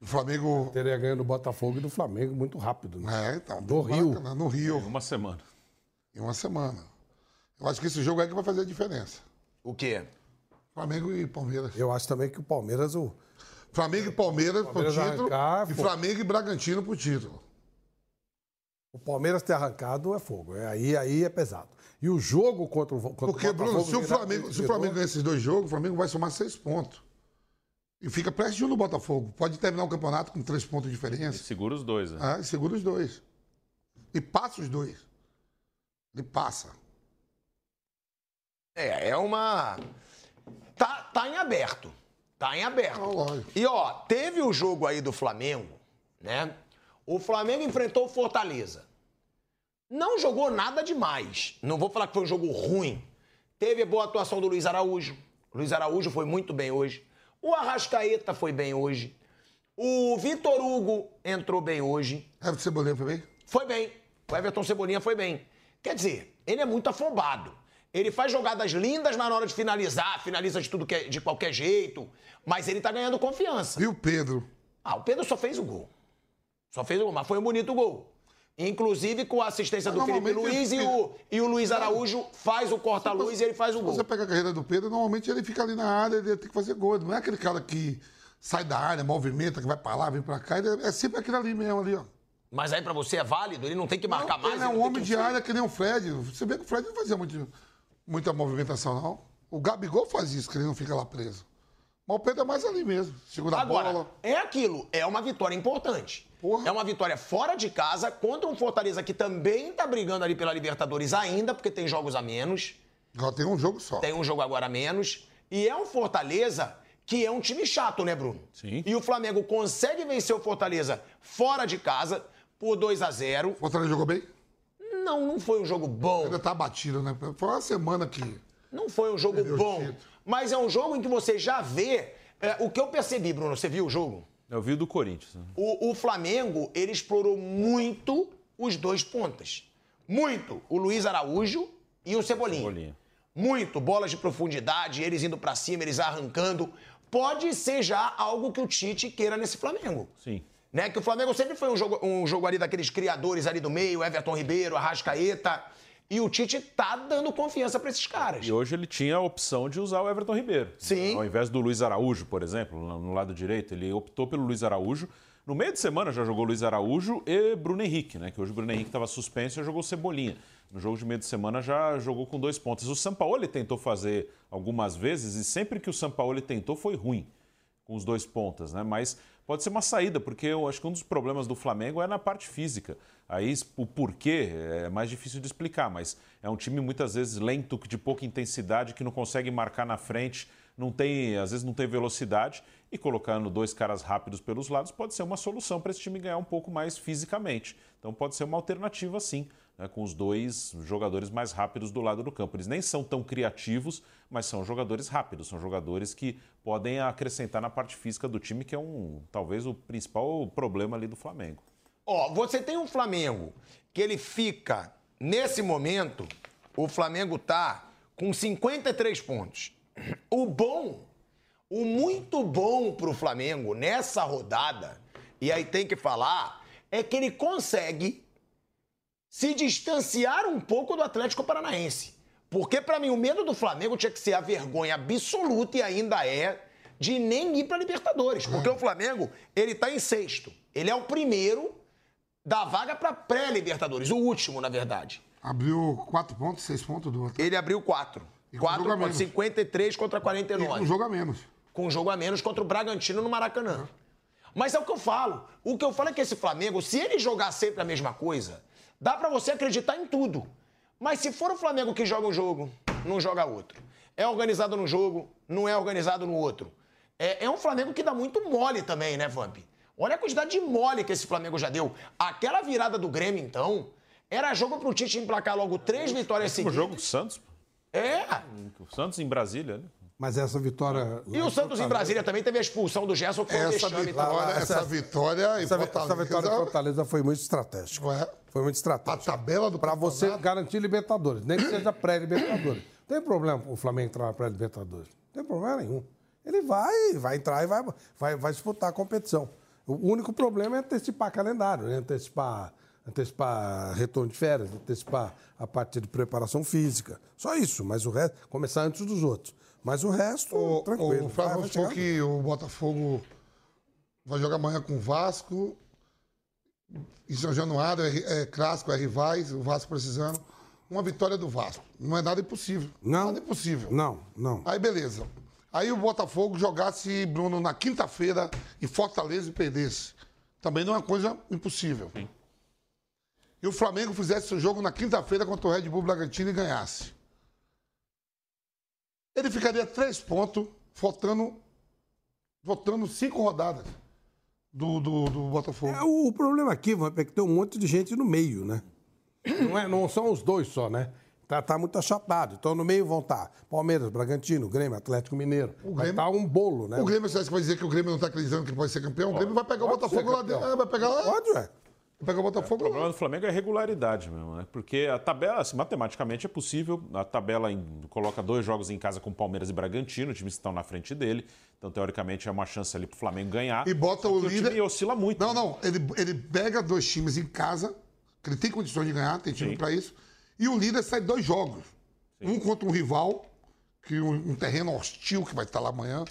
O Flamengo. teria ganho do Botafogo e do Flamengo muito rápido. Né? É, então. Do Rio. Maracanã, No Rio, Uma semana. em uma semana. Eu acho que esse jogo é que vai fazer a diferença. O quê? Flamengo e Palmeiras. Eu acho também que o Palmeiras, o, Flamengo e Palmeiras, Palmeiras pro título. arrancar, e. Flamengo e Bragantino pro título. o Palmeiras ter arrancado é fogo. É, aí, aí é pesado. E o jogo contra o, contra Porque, o Botafogo... Bruno, se o Flamengo, se o Flamengo ganhar esses dois jogos, o Flamengo vai somar seis pontos. E fica pertinho do Botafogo. Pode terminar o campeonato com três pontos de diferença. Segura os dois, né? Ah, e segura os dois. E passa os dois. Ele passa. É, é uma. Tá, tá em aberto. Tá em aberto. Ah. E ó, teve o jogo aí do Flamengo, né? O Flamengo enfrentou o Fortaleza. Não jogou nada demais. Não vou falar que foi um jogo ruim. Teve boa atuação do Luiz Araújo. O Luiz Araújo foi muito bem hoje. O Arrascaeta foi bem hoje. O Vitor Hugo entrou bem hoje. Everton Cebolinha foi bem? Foi bem. O Everton Cebolinha foi bem. Quer dizer, ele é muito afobado. Ele faz jogadas lindas na hora de finalizar, finaliza de tudo que é- de qualquer jeito, mas ele tá ganhando confiança. E o Pedro? Ah, o Pedro só fez o gol. Só fez o gol, mas foi um bonito gol. Inclusive com a assistência do Mas Felipe normalmente Luiz e ele- o, e o Luiz Araújo faz o corta-luz e ele faz o gol. Você pega a carreira do Pedro, normalmente ele fica ali na área, ele tem que fazer gol. Não é aquele cara que sai da área, movimenta, que vai pra lá, vem pra cá. É sempre aquele ali mesmo, ali, ó. Mas aí pra você é válido, ele não tem que marcar mais. ele é não um homem que de área que nem o Fred. Você vê que o Fred não fazia muito, muita movimentação, não. O Gabigol faz isso, que ele não fica lá preso. Mas o Pedro é mais ali mesmo. Segura a bola. é aquilo, é uma vitória importante. Porra. É uma vitória fora de casa contra um Fortaleza que também tá brigando ali pela Libertadores ainda, porque tem jogos a menos, Agora tem um jogo só. tem um jogo agora a menos. E é um Fortaleza que é um time chato, né, Bruno? Sim. E o Flamengo consegue vencer o Fortaleza fora de casa por 2 a 0 Fortaleza jogou bem? Não, não foi um jogo bom. Ainda tá batido, né? Foi uma semana que. Não foi um jogo Perdeu o bom. Mas é um jogo em que você já vê. é, o que eu percebi, Bruno, você viu o jogo? Eu vi o do Corinthians. né? O, o Flamengo, ele explorou muito os dois pontas. Muito. O Luiz Araújo e o Cebolinha. Cebolinha. Muito. Bolas de profundidade, eles indo pra cima, eles arrancando. Pode ser já algo que o Tite queira nesse Flamengo. Sim. Né? Que o Flamengo sempre foi um jogo, um jogo ali daqueles criadores ali do meio, Everton Ribeiro, Arrascaeta. E o Tite tá dando confiança pra esses caras. E hoje ele tinha a opção de usar o Everton Ribeiro. Sim. Ao invés do Luiz Araújo, por exemplo, no no lado direito, ele optou pelo Luiz Araújo. No meio de semana já jogou Luiz Araújo e Bruno Henrique, né? Que hoje o Bruno Henrique estava suspenso e já jogou Cebolinha. No jogo de meio de semana já jogou com dois pontos. O Sampaoli tentou fazer algumas vezes e sempre que o Sampaoli tentou foi ruim com os dois pontas, né? Mas pode ser uma saída, porque eu acho que um dos problemas do Flamengo é na parte física. Aí o porquê é mais difícil de explicar, mas é um time muitas vezes lento, de pouca intensidade, que não consegue marcar na frente, não tem, às vezes não tem velocidade, e colocando dois caras rápidos pelos lados pode ser uma solução para esse time ganhar um pouco mais fisicamente. Então pode ser uma alternativa sim, né, com os dois jogadores mais rápidos do lado do campo. Eles nem são tão criativos, mas são jogadores rápidos, são jogadores que podem acrescentar na parte física do time, que é um talvez o principal problema ali do Flamengo. Ó, você tem um Flamengo que ele fica, nesse momento, o Flamengo tá com 53 pontos. O bom, o muito bom pro Flamengo nessa rodada, e aí tem que falar, é que ele consegue se distanciar um pouco do Atlético Paranaense. Porque pra mim o medo do Flamengo tinha que ser a vergonha absoluta e ainda é de nem ir pra Libertadores, porque o Flamengo, ele tá em sexto. Ele é o primeiro da vaga pra pré-Libertadores, o último, na verdade. Abriu quatro pontos, seis pontos do outro. Ele abriu quatro. E com Quatro pontos, menos. 53 contra E 49 um jogo a menos. com um jogo a menos contra o Bragantino no Maracanã. Mas é o que eu falo. O que eu falo é que esse Flamengo, se ele jogar sempre a mesma coisa, dá pra você acreditar em tudo. Mas se for o Flamengo que joga um jogo, não joga outro. É organizado num jogo, não é organizado no outro. É, é um Flamengo que dá muito mole também, né, Vamp? Olha a quantidade de mole que esse Flamengo já deu. Aquela virada do Grêmio, então, era jogo pro Tite emplacar logo três vitórias O seguidas. jogo do Santos, É. o Santos em Brasília, né? Mas essa vitória. E o Santos em Brasília também teve a expulsão do Gerson, foi Essa vitória, essa, essa- vitória em Essa, Fortaleza. essa vitória em Fortaleza foi muito estratégica. Ué, Foi muito A estratégica. tabela do Para você garantir Libertadores, nem que seja pré-Libertadores. Não tem problema o Flamengo entrar na pré-Libertadores. Não tem problema nenhum. Ele vai, vai entrar e vai, vai, vai disputar a competição. O único problema é antecipar calendário, né? antecipar, antecipar retorno de férias, antecipar a parte de preparação física. Só isso, mas o resto, começar antes dos outros. Mas o resto, O, tranquilo. o Flávio falou que o Botafogo vai jogar amanhã com o Vasco. Em São Januário é, é clássico, é rivais, o Vasco precisando. Uma vitória do Vasco. Não é nada impossível. Não. Nada impossível. Não, não. Aí beleza. Aí o Botafogo jogasse, Bruno, na quinta-feira em Fortaleza e perdesse. Também não é uma coisa impossível. E o Flamengo fizesse o jogo na quinta-feira contra o Red Bull Bragantino e ganhasse. Ele ficaria três pontos, faltando, faltando cinco rodadas do, do, do Botafogo. É, o, o problema aqui, Vamp, é que tem um monte de gente no meio, né? Não, é- não são os dois só, né? Tá, tá muito achatado. Então no meio vão estar Palmeiras, Bragantino, Grêmio, Atlético Mineiro. Vai Grêmio- estar um bolo, né? O Grêmio, você vai dizer que o Grêmio não está acreditando que ele pode ser campeão? O Grêmio vai pegar o Botafogo lá dentro. É, vai pegar lá. Pode, ué. Vai pegar o Botafogo O problema lá. do Flamengo é regularidade mesmo, né? Porque a tabela, assim, matematicamente é possível. A tabela em- coloca dois jogos em casa com Palmeiras e Bragantino, os times estão na frente dele. Então, teoricamente, é uma chance ali pro Flamengo ganhar. E bota o que líder- time oscila muito. Não, não. Ele, ele pega dois times em casa, que ele tem condições de ganhar, tem time Sim. para isso. E o líder sai dois jogos. Um contra um rival, que um, um terreno hostil que vai estar lá amanhã,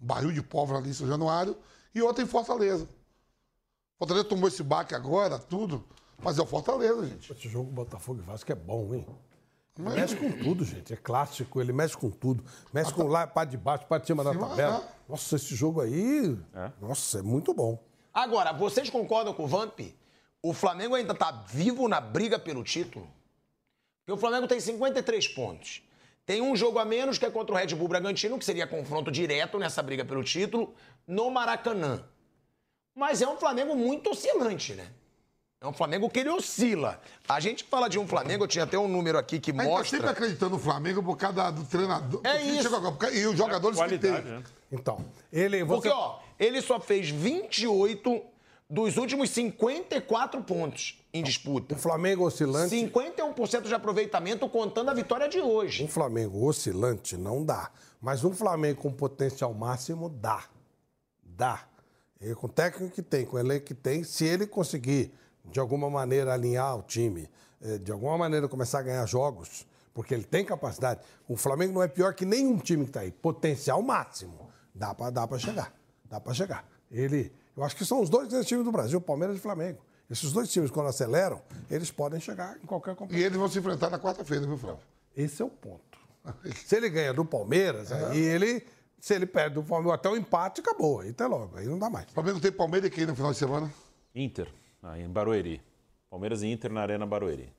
um barril de pólvora ali em São Januário, e outro em Fortaleza. Fortaleza tomou esse baque agora, tudo, mas é o Fortaleza, gente. Esse jogo Botafogo e Vasco é bom, hein? Ele mexe com tudo, gente. É clássico, ele mexe com tudo. Mexe com lá, parte de baixo, parte de cima da tabela. é. Nossa, esse jogo aí. Nossa, é muito bom. Agora, vocês concordam com o Vamp? O Flamengo ainda tá vivo na briga pelo título? Porque o Flamengo tem 53 pontos. Tem um jogo a menos que é contra o Red Bull Bragantino, que seria confronto direto nessa briga pelo título, no Maracanã. Mas é um Flamengo muito oscilante, né? É um Flamengo que ele oscila. A gente fala de um Flamengo, eu tinha até um número aqui que A gente tá mostra. sempre acreditando no Flamengo por causa do treinador. É porque isso. agora, porque- E os jogadores que Qualidade, tem. né? Então, ele. Porque, Você, ó, ele só fez 28 dos últimos 54 pontos em disputa. o Flamengo oscilante. 51% de aproveitamento contando a vitória de hoje. Um Flamengo oscilante não dá. Mas um Flamengo com potencial máximo dá. Dá. E com o técnico que tem, com o elenco que tem, se ele conseguir, de alguma maneira, alinhar o time, eh, de alguma maneira começar a ganhar jogos, porque ele tem capacidade. O Flamengo não é pior que nenhum time que está aí. Potencial máximo. Dá para dá pra chegar. Dá para chegar. Ele. Eu acho que são os dois grandes times do Brasil, Palmeiras e Flamengo. Esses dois times, quando aceleram, eles podem chegar em qualquer competição. E eles vão se enfrentar na quarta-feira, viu, Flávio? Esse é o ponto. Se ele ganha do Palmeiras, aí ele. Se ele perde do Palmeiras até o empate, acabou. Aí tá logo, aí não dá mais. O Flamengo tem Palmeiras e quem no final de semana? Inter, aí em Barueri. Palmeiras e Inter na Arena Barueri.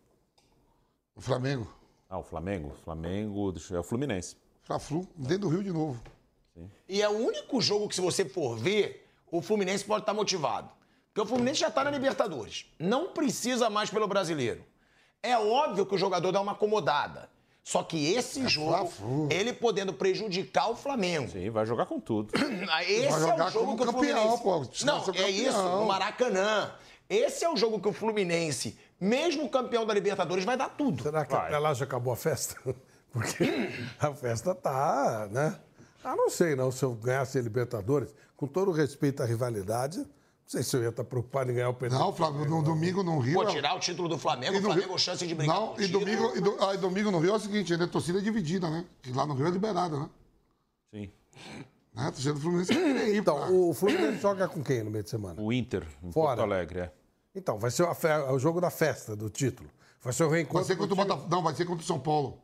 O Flamengo. Ah, o Flamengo? Flamengo deixa eu ver, é o Fluminense. Fla-Flu, dentro do Rio de novo. E é o único jogo que, se você for ver, o Fluminense pode estar motivado. Porque o Fluminense já está na Libertadores. Não precisa mais pelo brasileiro. É óbvio que o jogador dá uma acomodada. Só que esse jogo, Fla-Flu. ele podendo prejudicar o Flamengo. Sim, vai jogar com tudo. Esse Vai é jogar o jogo que o campeão, Fluminense... pô. Não, é isso, no Maracanã. Esse é o jogo que o Fluminense, mesmo campeão da Libertadores, vai dar tudo. Será que Vai. até lá já acabou a festa? Porque a festa tá, né? Ah, não sei, não. Se eu ganhasse a Libertadores, com todo o respeito à rivalidade, não sei se eu ia estar preocupado em ganhar o Pedro. Não, Flávio, no domingo no Rio. Pô, é- tirar o título do Flamengo, o Flamengo Rio- chance de brigar Não, com o e domingo, e, do- ah, e domingo no Rio é o seguinte, ainda é torcida dividida, né? Que lá no Rio é liberada, né? Sim. né? A torcida do Fluminense ir, Então, pá. o Fluminense joga com quem no meio de semana? O Inter, em Fora. Porto Alegre, é. Então, vai ser a fe- o jogo da festa, do título. Vai ser o Vai reencontro. ser contra o Botafogo. Não, vai ser contra o São Paulo.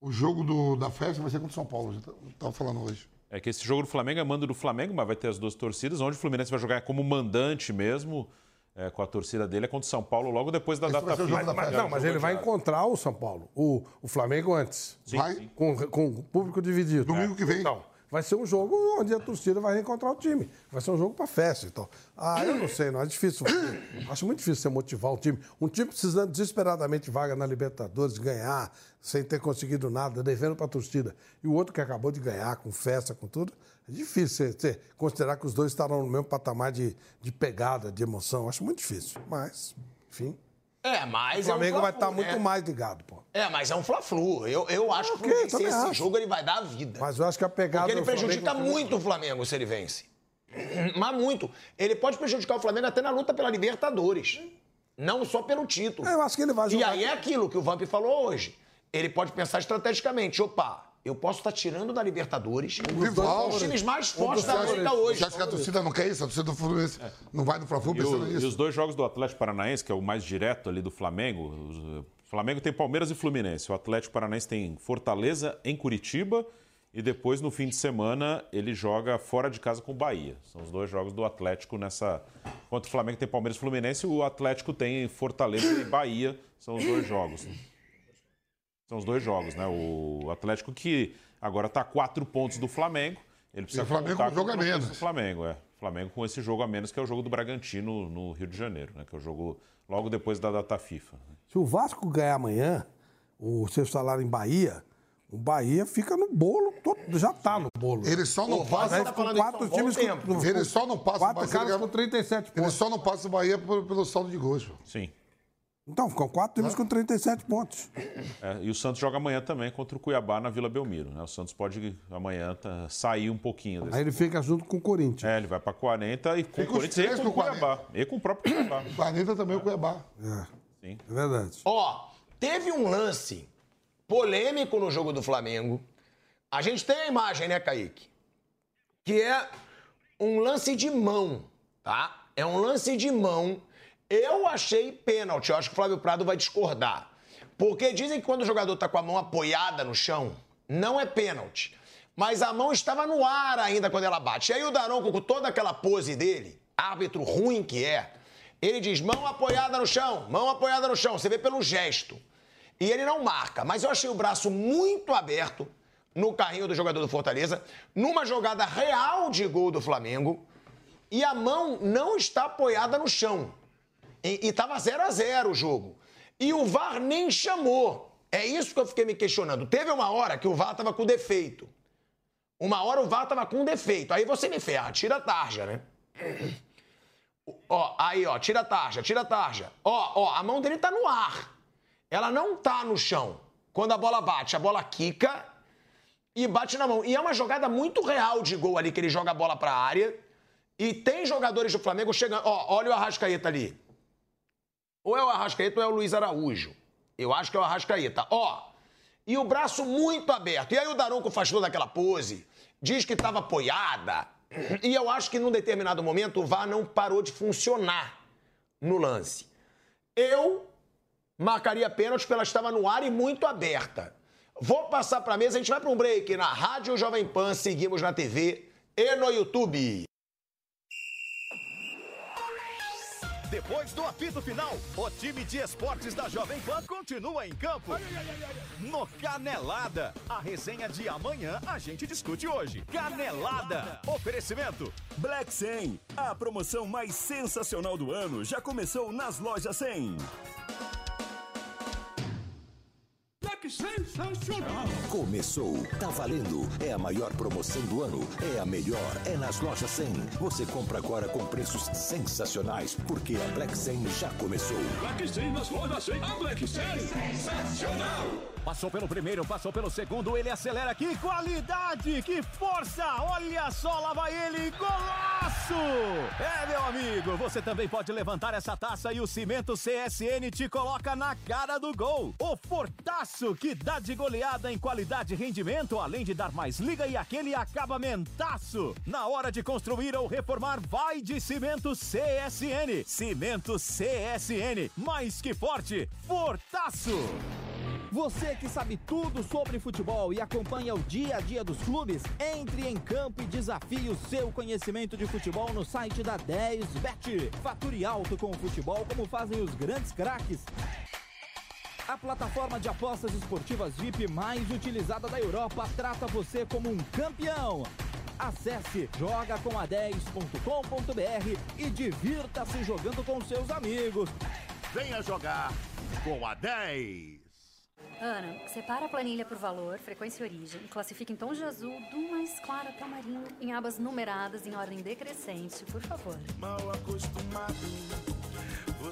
O jogo do- da festa vai ser contra o São Paulo. Eu tava falando hoje. É que esse jogo do Flamengo é mando do Flamengo, mas vai ter as duas torcidas, onde o Fluminense vai jogar como mandante mesmo, é, com a torcida dele, é contra o São Paulo logo depois da Esse data FIFA. da Mas, não, mas ele vai encontrar o São Paulo, o, o Flamengo antes. vai. Com, com o público dividido. Domingo que vem. Então, vai ser um jogo onde a torcida vai reencontrar o time. Vai ser um jogo para festa. Então. Ah, eu não sei, não. É difícil. Acho muito difícil você motivar o time. Um time precisando desesperadamente de vaga na Libertadores, ganhar, sem ter conseguido nada, devendo para a torcida. E o outro que acabou de ganhar, com festa, com tudo. É difícil você considerar que os dois estarão no mesmo patamar de, de pegada, de emoção. Acho muito difícil. Mas, enfim. É, O mas Flamengo é um vai estar Fla-Flu, muito né? mais ligado, pô. É, mas é um Fla-Flu. Eu, eu acho que o também esse acho. jogo, ele vai dar a vida. Mas eu acho que a pegada. Porque ele do Flamengo- prejudica muito o Flamengo se ele vence. Mas muito. Ele pode prejudicar o Flamengo até na luta pela Libertadores. Não só pelo título. É, eu acho que ele vai E jogar. aí é aquilo que o Vamp falou hoje. Ele pode pensar estrategicamente. Opa, eu posso estar tirando da Libertadores um rival, dos times mais fortes da. América hoje. Você acha que a torcida não quer isso? A torcida do Fluminense não vai no Fla-Flu E, o- pensando e nisso? os dois jogos do Atlético Paranaense, que é o mais direto ali do Flamengo. os- O Flamengo tem Palmeiras e Fluminense. O Atlético Paranaense tem Fortaleza em Curitiba. E depois, no fim de semana, ele joga fora de casa com o Bahia. São os dois jogos do Atlético nessa. Enquanto o Flamengo tem Palmeiras e Fluminense, o Atlético tem Fortaleza e Bahia. São os dois jogos. São os dois jogos, né? O Atlético que agora está a quatro pontos do Flamengo. Ele precisa E o Flamengo com um jogo o a menos. do Flamengo, é. Flamengo com esse jogo a menos, que é o jogo do Bragantino no Rio de Janeiro, né? Que é o jogo logo depois da data FIFA. Se o Vasco ganhar amanhã, o seu salário em Bahia, o Bahia fica no bolo, todo- já tá no bolo. Ele só não O passa. tá com quatro times com, Ele só não passa o quatro Bahia, caras ele- com 37 Ele pontos. só não passa o Bahia por- pelo saldo de gols. Sim. Então, ficam quatro times com 37 pontos. É, e o Santos joga amanhã também contra o Cuiabá na Vila Belmiro. Né? O Santos pode amanhã tá, sair um pouquinho desse. Aí ele fica junto com o Corinthians. É, ele vai para 40 e com o Corinthians e três com o com Cuiabá. E com o próprio Cuiabá. O Planeta também o Cuiabá. É, Sim. é verdade. Ó, teve um lance polêmico no jogo do Flamengo. A gente tem a imagem, né, Kaique? Que é um lance de mão, tá? É um lance de mão. Eu achei pênalti. Eu acho que o Flávio Prado vai discordar. Porque dizem que quando o jogador tá com a mão apoiada no chão, não é pênalti. Mas a mão estava no ar ainda quando ela bate. E aí o Daronco, com toda aquela pose dele, árbitro ruim que é, ele diz mão apoiada no chão, mão apoiada no chão. Você vê pelo gesto. e ele não marca. Mas eu achei o braço muito aberto no carrinho do jogador do Fortaleza, numa jogada real de gol do Flamengo, e a mão não está apoiada no chão. E estava 0 a 0 o jogo. E o VAR nem chamou. É isso que eu fiquei me questionando. Teve uma hora que o VAR estava com defeito. Uma hora o VAR estava com defeito. Aí você me ferra, tira a tarja, né? Ó, aí, ó, tira a tarja, tira a tarja. Ó, ó, a mão dele tá no ar. Ela não tá no chão. Quando a bola bate, a bola quica e bate na mão. E é uma jogada muito real de gol ali, que ele joga a bola pra área. E tem jogadores do Flamengo chegando. Ó, olha o Arrascaeta ali. Ou é o Arrascaeta ou é o Luiz Araújo. Eu acho que é o Arrascaeta. Ó, e o braço muito aberto. E aí o Daronco faz toda aquela pose, diz que estava apoiada. E eu acho que num determinado momento o VAR não parou de funcionar no lance. Eu marcaria pênalti porque ela estava no ar e muito aberta. Vou passar para a mesa, a gente vai para um break na Rádio Jovem Pan, seguimos na TV e no YouTube. Depois do apito final, o time de esportes da Jovem Pan continua em campo. No Canelada. A resenha de amanhã a gente discute hoje. Canelada. Oferecimento. Black 100. A promoção mais sensacional do ano já começou nas lojas 100. Sensacional. Começou, tá valendo. É a maior promoção do ano. É a melhor. É nas lojas 100. Você compra agora com preços sensacionais, porque a Black 100 já começou. Black 100 nas lojas 100. A Black 100 sensacional. Passou pelo primeiro, passou pelo segundo, ele acelera. Que qualidade, que força! Olha só, lá vai ele, golaço! É, meu amigo, você também pode levantar essa taça e o Cimento CSN te coloca na cara do gol. O Fortaço, que dá de goleada em qualidade e rendimento, além de dar mais liga e aquele acabamentaço. Na hora de construir ou reformar, vai de Cimento CSN. Cimento CSN, mais que forte, Fortaço! Você que sabe tudo sobre futebol e acompanha o dia a dia dos clubes, entre em campo e desafie o seu conhecimento de futebol no site da 10bet. Fature alto com o futebol como fazem os grandes craques. A plataforma de apostas esportivas VIP mais utilizada da Europa trata você como um campeão. Acesse jogacoma10.com.br e divirta-se jogando com seus amigos. Venha jogar com a 10. Ana, separa a planilha por valor, frequência e origem. Classifique em tons de azul do mais claro até amarinho em abas numeradas em ordem decrescente, por favor. Mal acostumado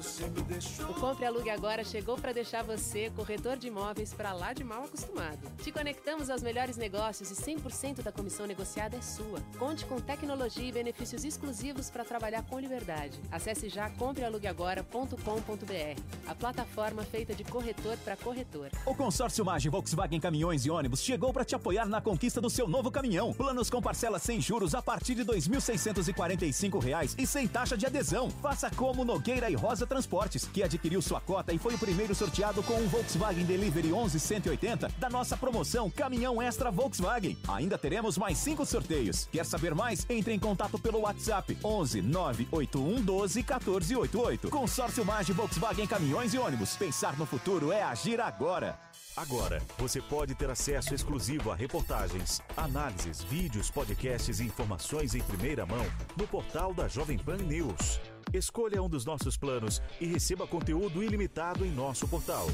você me deixou. O Compre Alugue Agora chegou para deixar você, corretor de imóveis, para lá de mal acostumado. Te conectamos aos melhores negócios e 100% da comissão negociada é sua. Conte com tecnologia e benefícios exclusivos para trabalhar com liberdade. Acesse já comprealugueagora.com.br, a plataforma feita de corretor para corretor. O consórcio Magem Volkswagen Caminhões e Ônibus chegou para te apoiar na conquista do seu novo caminhão. Planos com parcelas sem juros a partir de R$ 2.645 e sem taxa de adesão. Faça como Nogueira e Rosa Transportes, que adquiriu sua cota e foi o primeiro sorteado com um Volkswagen Delivery 11180 da nossa promoção Caminhão Extra Volkswagen. Ainda teremos mais cinco sorteios. Quer saber mais? Entre em contato pelo WhatsApp 11 981 12 1488. Consórcio Mage Volkswagen Caminhões e Ônibus. Pensar no futuro é agir agora. Agora, você pode ter acesso exclusivo a reportagens, análises, vídeos, podcasts e informações em primeira mão no portal da Jovem Pan News. Escolha um dos nossos planos e receba conteúdo ilimitado em nosso portal.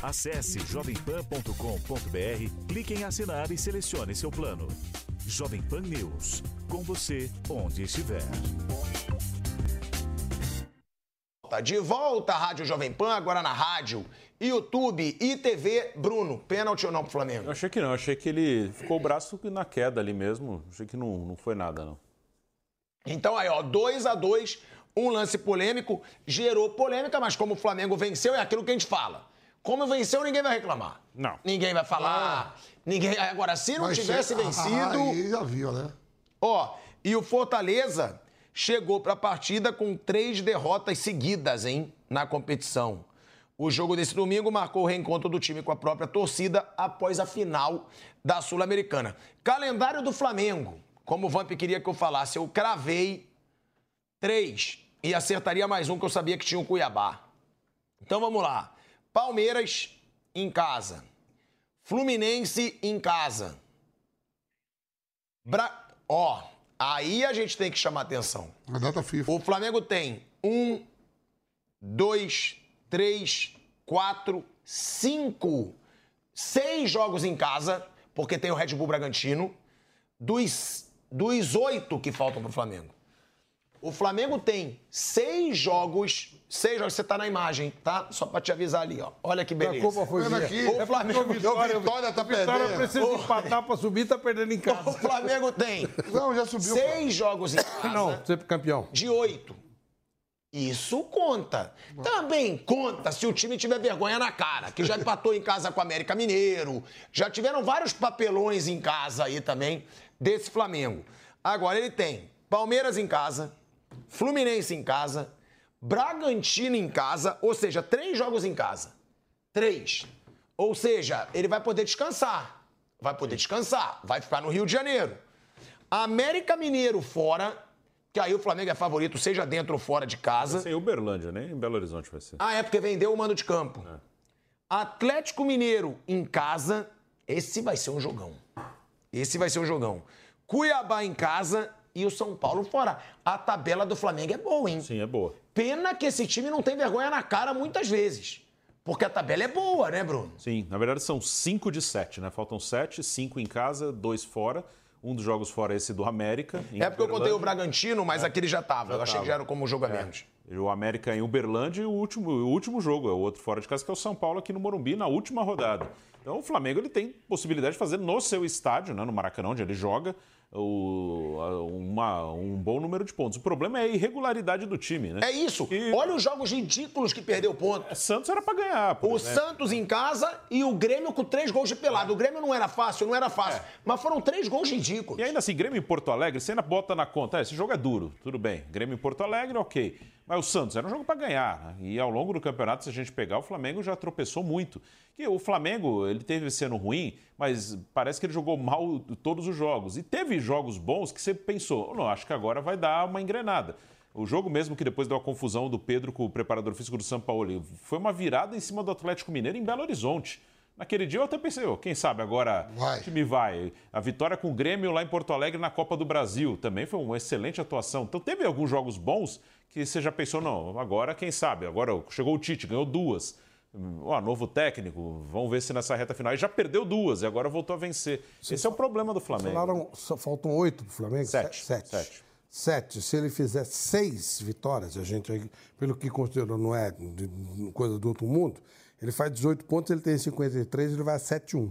Acesse jovempan.com.br, clique em assinar e selecione seu plano. Jovem Pan News, com você onde estiver. Tá de volta à Rádio Jovem Pan, agora na rádio, YouTube e TV. Bruno, pênalti ou não pro Flamengo? Eu achei que não, achei que ele ficou o braço na queda ali mesmo. Achei que não, não foi nada, não. Então aí, ó, 2 a 2 um lance polêmico, gerou polêmica, mas como o Flamengo venceu, é aquilo que a gente fala. Como venceu, ninguém vai reclamar. Não. Ninguém vai falar. Ninguém. Agora, se não Mas tivesse che- vencido. Aí já viu, né? Ó, e o Fortaleza chegou para a partida com três derrotas seguidas, hein, na competição. O jogo desse domingo marcou o reencontro do time com a própria torcida após a final da Sul-Americana. Calendário do Flamengo. Como o Vamp queria que eu falasse, eu cravei três e acertaria mais um que eu sabia que tinha o Cuiabá. Então vamos lá. Palmeiras em casa. Fluminense em casa. Bra... Ó, aí a gente tem que chamar atenção. A data FIFA. O Flamengo tem um, dois, três, quatro, cinco, seis jogos em casa, porque tem o Red Bull Bragantino, dos, dos oito que faltam pro Flamengo. O Flamengo tem seis jogos. Seis jogos, você tá na imagem, tá? Só pra te avisar ali, ó. Olha que beleza. A culpa foi Vendo minha. aqui, O Flamengo, Vitória, Vitória tá Vitória perdendo. precisa empatar pra subir, tá perdendo em o casa. Flamengo tem Não, já subiu. seis jogos em casa Não, sempre campeão. de oito. Isso conta. Também conta se o time tiver vergonha na cara, que já empatou em casa com o América Mineiro. Já tiveram vários papelões em casa aí também desse Flamengo. Agora ele tem Palmeiras em casa, Fluminense em casa, Bragantino em casa, ou seja, três jogos em casa. Três. Ou seja, ele vai poder descansar. Vai poder descansar. Vai ficar no Rio de Janeiro. América Mineiro fora, que aí o Flamengo é favorito, seja dentro ou fora de casa. Sem Uberlândia, nem em Belo Horizonte vai ser. Ah, é porque vendeu o mando de campo. Atlético Mineiro em casa. Esse vai ser um jogão. Esse vai ser um jogão. Cuiabá em casa e o São Paulo fora. A tabela do Flamengo é boa, hein? Sim, é boa. Pena que esse time não tem vergonha na cara muitas vezes. Porque a tabela é boa, né, Bruno? Sim, na verdade são cinco de sete, né? Faltam sete, cinco em casa, dois fora. Um dos jogos fora é esse do América. É porque eu contei o. Bragantino, mas aquele já tava. eu achei tava. que já era como jogo a menos. E O América em Uberlândia e o último, o último jogo, é o outro fora de casa, que é o São Paulo aqui no Morumbi, na última rodada. Então o Flamengo ele tem possibilidade de fazer no seu estádio, né, no Maracanã, onde ele joga, o- uma- um bom número de pontos. O problema é a irregularidade do time, né? É isso. E- Olha os jogos ridículos que perdeu ponto. Santos era para ganhar. por O. Santos em casa e o Grêmio com três gols de pelado. O Grêmio não era fácil, não era fácil. Mas foram três gols ridículos. E ainda assim, Grêmio em Porto Alegre, você ainda bota na conta, "Ah, esse jogo é duro, tudo bem. Grêmio em Porto Alegre, ok. Mas o Santos era um jogo para ganhar. né? E ao longo do campeonato, se a gente pegar, o Flamengo já tropeçou muito. E o Flamengo, ele teve ano ruim, mas parece que ele jogou mal todos os jogos. E teve jogos bons que você pensou, não, acho que agora vai dar uma engrenada. O jogo mesmo que depois deu a confusão do Pedro com o preparador físico do São Paulo, foi uma virada em cima do Atlético Mineiro em Belo Horizonte. Naquele dia eu até pensei, ó, quem sabe agora Vai. o time vai. A vitória com o Grêmio lá em Porto Alegre na Copa do Brasil também foi uma excelente atuação. Então teve alguns jogos bons que você já pensou, não, agora quem sabe, agora chegou o Tite, ganhou duas. Hum, Ó, novo técnico, vamos ver se nessa reta final. E já perdeu duas e agora voltou a vencer. Esse é o problema do Flamengo. Falaram, só faltam oito pro Flamengo? Sete. Se- Sete. Sete. Sete. Se ele fizer seis vitórias, a gente, pelo que considerou, não é coisa do outro mundo, ele faz 18 pontos, ele tem 53, ele vai a 7-1.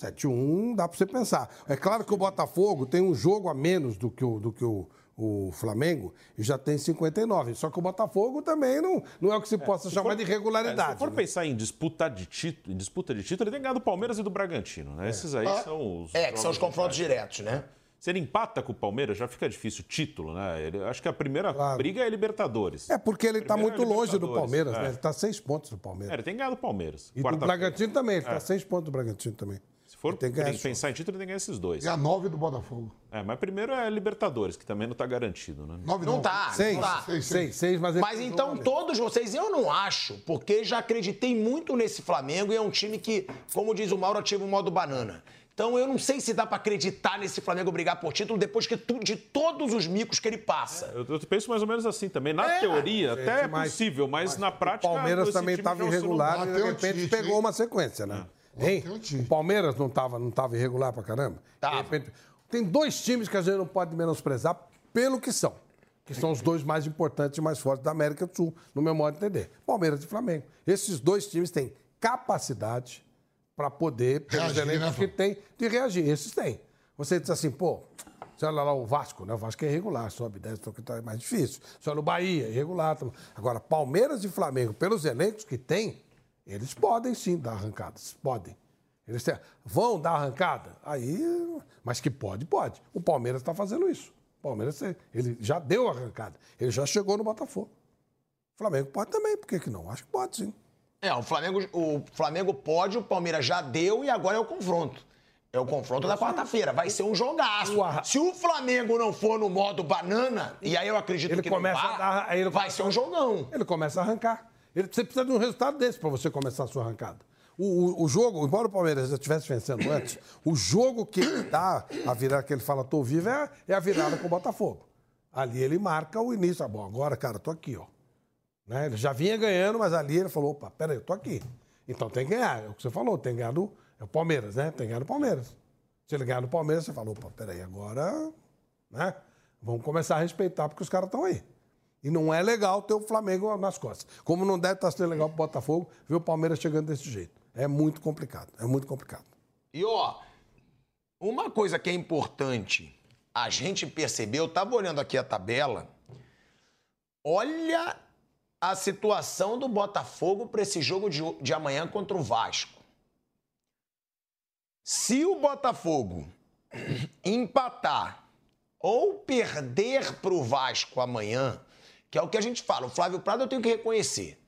7-1 dá pra você pensar. É claro que o Botafogo tem um jogo a menos do que o, do que o, o Flamengo e já tem 59. Só que o Botafogo também não, não é o que se possa chamar for- de É, irregularidade. se for né? pensar em disputa de título, em disputa de título, ele tem ganhado do Palmeiras e do Bragantino. Né? Esses aí são os. É, que são os confrontos diretos, né? Se ele empata com o Palmeiras, já fica difícil o título, né? Ele, acho que a primeira Claro. briga é Libertadores. É porque ele está Primeiro muito é longe do Palmeiras, é. né? Ele está seis pontos do Palmeiras. É, ele tem ganhado o Palmeiras. E do. Bragantino também, ele está É. seis pontos do Bragantino também. Se for tem que tem pensar em título, ele tem que ganhar esses dois. E a nove do Botafogo. É, mas primeiro é Libertadores, que também não está garantido, né? Nove Não tá, Seis, não tá. Seis, seis, seis, mas ele Mas tem então todos vocês, eu não acho, porque já acreditei muito nesse Flamengo e é um time que, como diz o Mauro, ativa o modo banana. Então eu não sei se dá pra acreditar nesse Flamengo brigar por título depois que tu- de todos os micos que ele passa. Eu, eu penso mais ou menos assim também. Na É, teoria, gente, até é mas- possível, mas, na prática. O Palmeiras também estava irregular e de repente Tite, pegou hein? uma sequência, né? Hein? Bateu o Palmeiras não estava não tava irregular pra caramba? Tava. De repente, tem dois times que a gente não pode menosprezar pelo que são. Que são os dois mais importantes e mais fortes da América do Sul, no meu modo de entender. Palmeiras e Flamengo. Esses dois times têm capacidade para poder, pelos Reagir, elencos né, que tem, de reagir. Esses têm. Você diz assim, pô, você olha lá o Vasco, né? O Vasco é irregular, sobe, desce, então que tá mais difícil. Você olha o Bahia, irregular. tá- Agora, Palmeiras e Flamengo, pelos elencos que tem, eles podem sim dar arrancadas. Podem. Eles têm- vão dar arrancada? Aí. Mas que pode, pode. O Palmeiras está fazendo isso. O Palmeiras ele já deu arrancada. Ele já chegou no Botafogo. O Flamengo pode também, por que, que não? Acho que pode sim. É, o Flamengo, o Flamengo pode, o Palmeiras já deu e agora é o confronto. É o confronto da quarta-feira. Vai ser um jogaço. Se o Flamengo não for no modo banana, e aí eu acredito Ele que começa não vá, a ele vai começa- ser um jogão. Ele começa a arrancar. Ele, você precisa de um resultado desse para você começar a sua arrancada. O, o, o, jogo, embora o Palmeiras já estivesse vencendo antes, o jogo que dá a virada que ele fala, tô vivo, é, é a virada com o Botafogo. Ali ele marca o início. Ah, bom, agora, cara, tô aqui, ó. Né? Ele já vinha ganhando, mas ali ele falou, opa, peraí, eu tô aqui. Então tem que ganhar. É o que você falou, tem que ganhar do é o Palmeiras, né? Tem que ganhar do Palmeiras. Se ele ganhar do Palmeiras, você fala, opa, peraí, agora, né? Vamos começar a respeitar, porque os caras estão aí. E não é legal ter o Flamengo nas costas. Como não deve estar sendo legal pro Botafogo ver o Palmeiras chegando desse jeito. É muito complicado, é muito complicado. E ó, uma coisa que é importante a gente perceber, eu tava olhando aqui a tabela, olha a situação do Botafogo para esse jogo de, de amanhã contra o Vasco. Se o Botafogo empatar ou perder para o Vasco amanhã, que é o que a gente fala, o Flávio Prado eu tenho que reconhecer.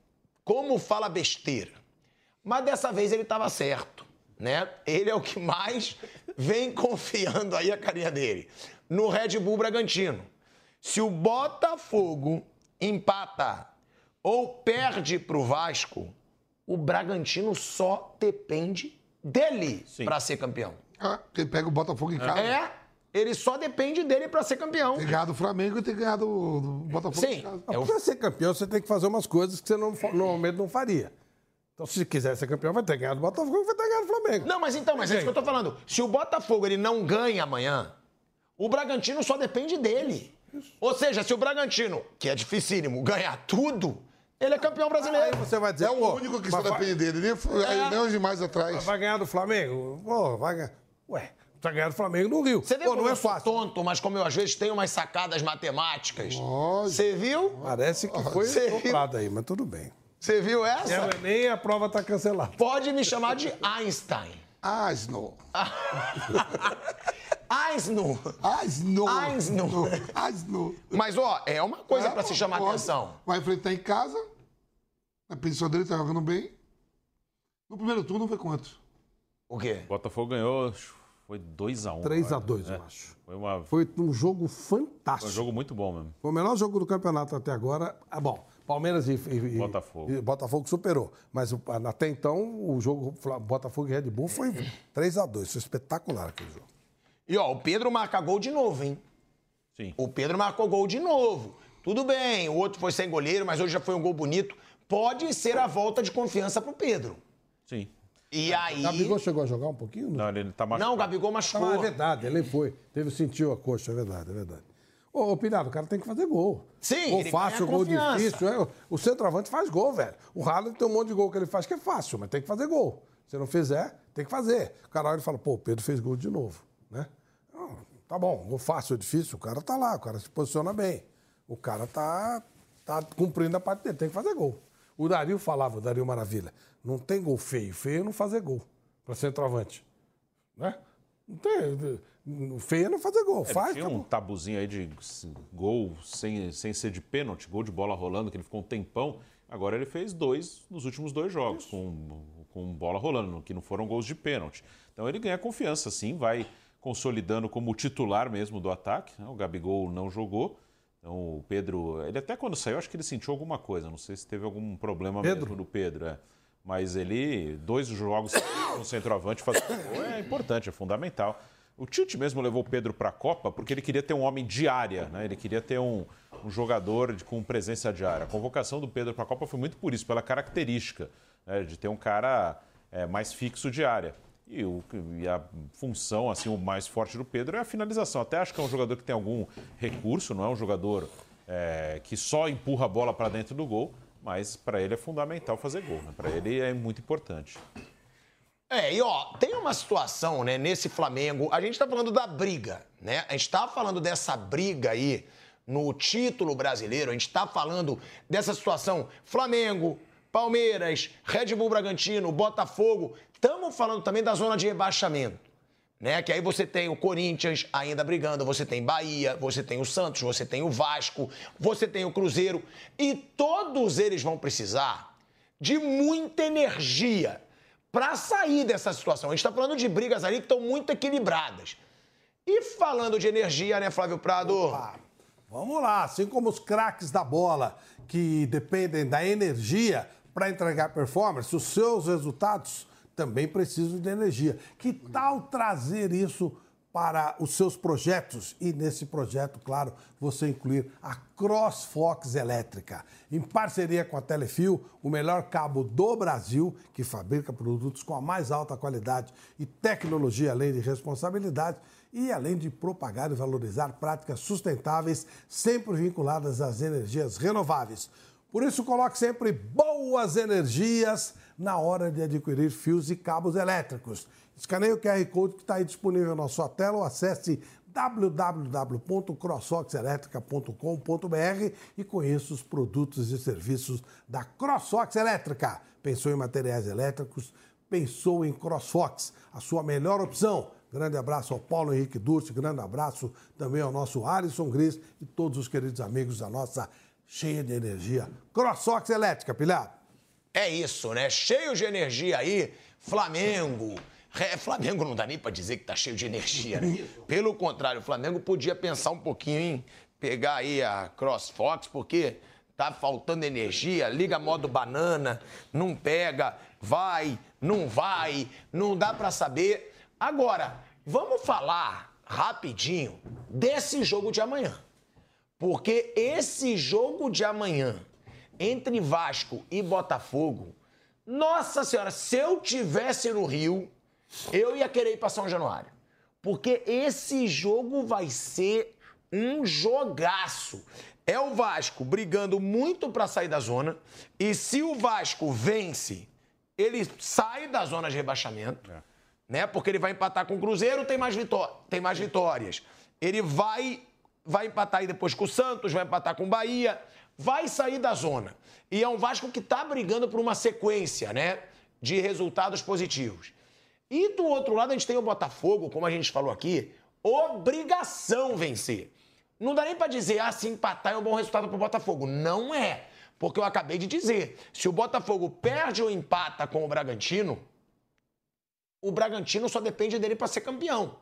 Como fala besteira. Mas dessa vez ele estava certo, né? Ele é o que mais vem confiando aí a carinha dele no Red Bull Bragantino. Se o Botafogo empata ou perde para o Vasco, o Bragantino só depende dele para ser campeão. Ah, ele pega o Botafogo em casa. É, ele só depende dele para ser campeão. Tem ganhado o Flamengo e tem ganhado o Botafogo Sim. em casa. É, para ser campeão, você tem que fazer umas coisas que você não, normalmente não faria. Então, se quiser ser campeão, vai ter que ganhar do Botafogo e vai ter que ganhar do Flamengo. Não, mas então, mas é isso que eu tô falando. Se o Botafogo ele não ganha amanhã, o Bragantino só depende dele. Ou seja, se o Bragantino, que é dificílimo, ganhar tudo, ele é campeão brasileiro. Aí você vai dizer, É o único que só mas vai- depende dele. Nem, É. nem os demais atrás. Vai ganhar do Flamengo? Pô, vai ganhar. Ué, vai ganhar do Flamengo no Rio. Você vê Pô, como não é eu sou fácil. tonto, mas como eu às vezes tenho umas sacadas matemáticas. Você viu? Parece que foi comprado aí, mas tudo bem. Você viu É essa? o Enem e a prova tá cancelada. Pode me chamar de Einstein. Asno. Eisno. Asno. Asno. Asno. Mas, ó, é uma coisa É, pra se chamar pode. atenção. Vai enfrentar em casa. A pensão dele tá jogando bem. No primeiro turno foi quanto? O quê? O Botafogo ganhou, acho, foi 2x1. 3x2, É. eu acho. Foi, uma, Foi um jogo foi fantástico. um jogo muito bom mesmo. Foi o melhor jogo do campeonato até agora. Ah, bom, Palmeiras e, e- Botafogo. e Botafogo superou. Mas o- até então, o jogo Botafogo e Red Bull foi 3x2. Foi espetacular aquele jogo. E, ó, o Pedro marca gol de novo, hein? Sim. O Pedro marcou gol de novo. Tudo bem, o outro foi sem goleiro, mas hoje já foi um gol bonito. Pode ser a volta de confiança pro Pedro. Sim. E aí. O Gabigol chegou a jogar um pouquinho? Não, ele tá machucado. Não, o Gabigol Ah, machucou. é verdade, ele foi. Teve, sentiu a coxa, é verdade, é verdade. Ô, ô Pirado, o cara tem que fazer gol. Sim, Gol fácil, gol confiança. difícil. é. O centroavante faz gol, velho. O Haaland tem um monte de gol que ele faz que é fácil, mas tem que fazer gol. Se não fizer, tem que fazer. O cara olha e fala, pô, o Pedro fez gol de novo, né? Tá bom, gol fácil ou difícil, o cara tá lá, o cara se posiciona bem. O cara tá, tá cumprindo a parte dele, tem que fazer gol. O Dario falava, o Dario Maravilha, não tem gol feio, feio é não fazer gol para centroavante, né? Não tem, o feio é não fazer gol, Ele faz, tinha acabou. um tabuzinho aí de gol sem, sem ser de pênalti, gol de bola rolando, que ele ficou um tempão. Agora ele fez dois nos últimos dois jogos, com, com bola rolando, que não foram gols de pênalti. Então ele ganha confiança, sim, vai consolidando como titular mesmo do ataque. né? O Gabigol não jogou. Então o Pedro, ele até quando saiu, acho que ele sentiu alguma coisa. Não sei se teve algum problema Pedro? mesmo do Pedro. é. Mas ele, dois jogos no centroavante fazendo gol é importante, é fundamental. O Tite mesmo levou o Pedro para a Copa porque ele queria ter um homem de área, né? ele queria ter um, um jogador de- com presença de área. A convocação do Pedro para a Copa foi muito por isso, pela característica né? de ter um cara é, mais fixo de área. E, o- e a função, assim, o mais forte do Pedro é a finalização. Até acho que é um jogador que tem algum recurso, não é um jogador é, que só empurra a bola para dentro do gol, mas para ele é fundamental fazer gol. Né? Para ele é muito importante. É, e ó, tem uma situação, né, nesse Flamengo. A gente tá falando da briga, né? A gente tá falando dessa briga aí no título brasileiro. A gente tá falando dessa situação Flamengo, Palmeiras, Red Bull Bragantino, Botafogo. Estamos falando também da zona de rebaixamento. Né? Que aí você tem o Corinthians ainda brigando, você tem Bahia, você tem o Santos, você tem o Vasco, você tem o Cruzeiro. E todos eles vão precisar de muita energia para sair dessa situação. A gente está falando de brigas ali que estão muito equilibradas. E falando de energia, né, Flávio Prado? Vamos lá, assim como os craques da bola que dependem da energia para entregar performance, os seus resultados também precisam de energia. Que tal trazer isso para os seus projetos? E nesse projeto, claro, você incluir a CrossFox Elétrica. Em parceria com a Telefio, o melhor cabo do Brasil, que fabrica produtos com a mais alta qualidade e tecnologia, além de responsabilidade, e além de propagar e valorizar práticas sustentáveis, sempre vinculadas às energias renováveis. Por isso, coloque sempre boas energias na hora de adquirir fios e cabos elétricos. Escaneie o QR Code que está aí disponível na sua tela ou acesse www.crossoxelétrica.com.br e conheça os produtos e serviços da CrossFox Elétrica. Pensou em materiais elétricos? Pensou em CrossFox, a sua melhor opção. Grande abraço ao Paulo Henrique Durce, grande abraço também ao nosso Alisson Gris e todos os queridos amigos da nossa cheia de energia CrossFox Elétrica, pilhado. É isso, né? Cheio de energia aí, Flamengo. É, Flamengo não dá nem pra dizer que tá cheio de energia, né? Pelo contrário, o Flamengo podia pensar um pouquinho em pegar aí a CrossFox, porque tá faltando energia, liga modo banana, não pega, vai, não vai, não dá pra saber. Agora, vamos falar rapidinho desse jogo de amanhã. Porque esse jogo de amanhã entre Vasco e Botafogo, nossa senhora, se eu tivesse no Rio, eu ia querer ir para São Januário. Porque esse jogo vai ser um jogaço. É o Vasco brigando muito para sair da zona. E se o Vasco vence, ele sai da zona de rebaixamento. É. Né? Porque ele vai empatar com o Cruzeiro, tem mais, vitó tem mais vitórias. Ele vai, vai empatar aí depois com o Santos, vai empatar com o Bahia. Vai sair da zona. E é um Vasco que está brigando por uma sequência né, de resultados positivos. E do outro lado, a gente tem o Botafogo, como a gente falou aqui, obrigação vencer. Não dá nem para dizer, ah, se empatar é um bom resultado para o Botafogo. Não é. Porque eu acabei de dizer, se o Botafogo perde ou empata com o Bragantino, o Bragantino só depende dele para ser campeão.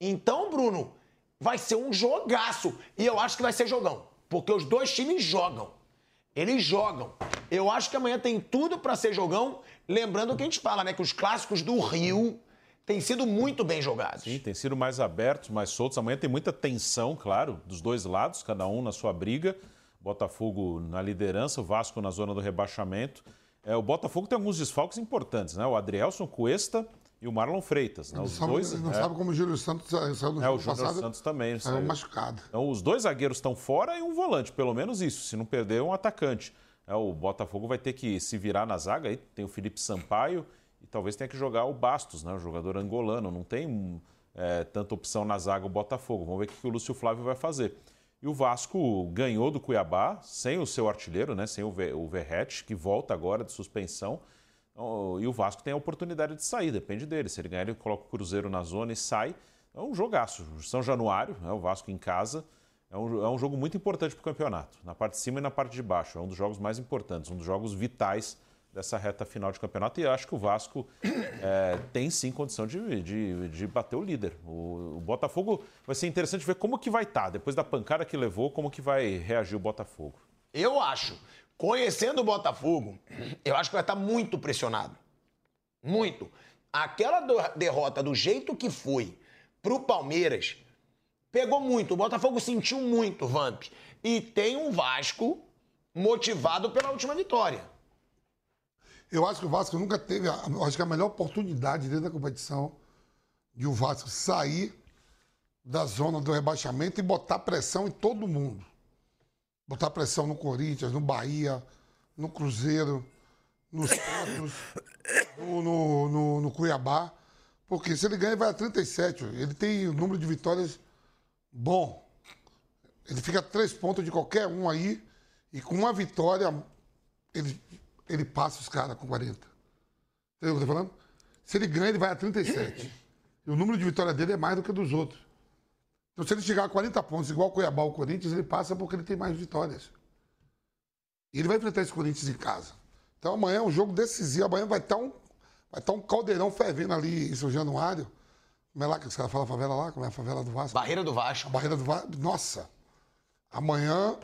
Então, Bruno, vai ser um jogaço. E eu acho que vai ser jogão. Porque os dois times jogam. Eles jogam. Eu acho que amanhã tem tudo para ser jogão. Lembrando que a gente fala, né? Que os clássicos do Rio têm sido muito bem jogados. Sim, têm sido mais abertos, mais soltos. Amanhã tem muita tensão, claro, dos dois lados, cada um na sua briga. Botafogo na liderança, o Vasco na zona do rebaixamento. É, o Botafogo tem alguns desfalques importantes, né? O Adrielson Cuesta e o Marlon Freitas. Né? Os sabe, dois, não é... sabe como o Júlio Santos saiu no é, o Júlio passado, Santos também. Saiu, saiu machucado. Então, os dois zagueiros estão fora e um volante, pelo menos isso. Se não perder, um atacante. É, o Botafogo vai ter que se virar na zaga. Aí tem o Felipe Sampaio e talvez tenha que jogar o Bastos, né? o jogador angolano. Não tem é, tanta opção na zaga o Botafogo. Vamos ver o que o Lúcio Flávio vai fazer. E o Vasco ganhou do Cuiabá sem o seu artilheiro, né? sem o Verrete, que volta agora de suspensão. Então, e o Vasco tem a oportunidade de sair, depende dele. Se ele ganhar, ele coloca o Cruzeiro na zona e sai. É um jogaço. São Januário, né, o Vasco em casa. É um, é um jogo muito importante para o campeonato, na parte de cima e na parte de baixo. É um dos jogos mais importantes, um dos jogos vitais dessa reta final de campeonato. E acho que o Vasco é, tem sim condição de, de, de bater o líder. O, o, Botafogo vai ser interessante ver como que vai estar, tá, depois da pancada que levou, como que vai reagir o Botafogo. Eu acho. Conhecendo o Botafogo, eu acho que vai estar muito pressionado. Muito. Aquela derrota do jeito que foi pro Palmeiras pegou muito. O Botafogo sentiu muito, Vamp. E tem um Vasco motivado pela última vitória. Eu acho que o Vasco nunca teve, acho que a melhor oportunidade dentro da competição de o Vasco sair da zona do rebaixamento e botar pressão em todo mundo botar pressão no Corinthians, no Bahia, no Cruzeiro, nos Santos, no, no, no, no, Cuiabá. Porque se ele ganha, vai a 37. Ele tem um número de vitórias bom. Ele fica a três pontos de qualquer um aí. E com uma vitória, ele, ele passa os caras com 40. Entendeu o que eu tô falando? Se ele ganha, ele vai a 37. E o número de vitórias dele é mais do que dos outros. Então, se ele chegar a 40 pontos, igual o Cuiabá ou Corinthians, ele passa porque ele tem mais vitórias. E ele vai enfrentar esse Corinthians em casa. Então, amanhã é um jogo decisivo. Amanhã vai estar um, vai estar um caldeirão fervendo ali em São Januário. Como é lá que os caras falam a favela lá? Como é a favela do Vasco? Barreira do Vasco. A Barreira do Vasco. Nossa! Amanhã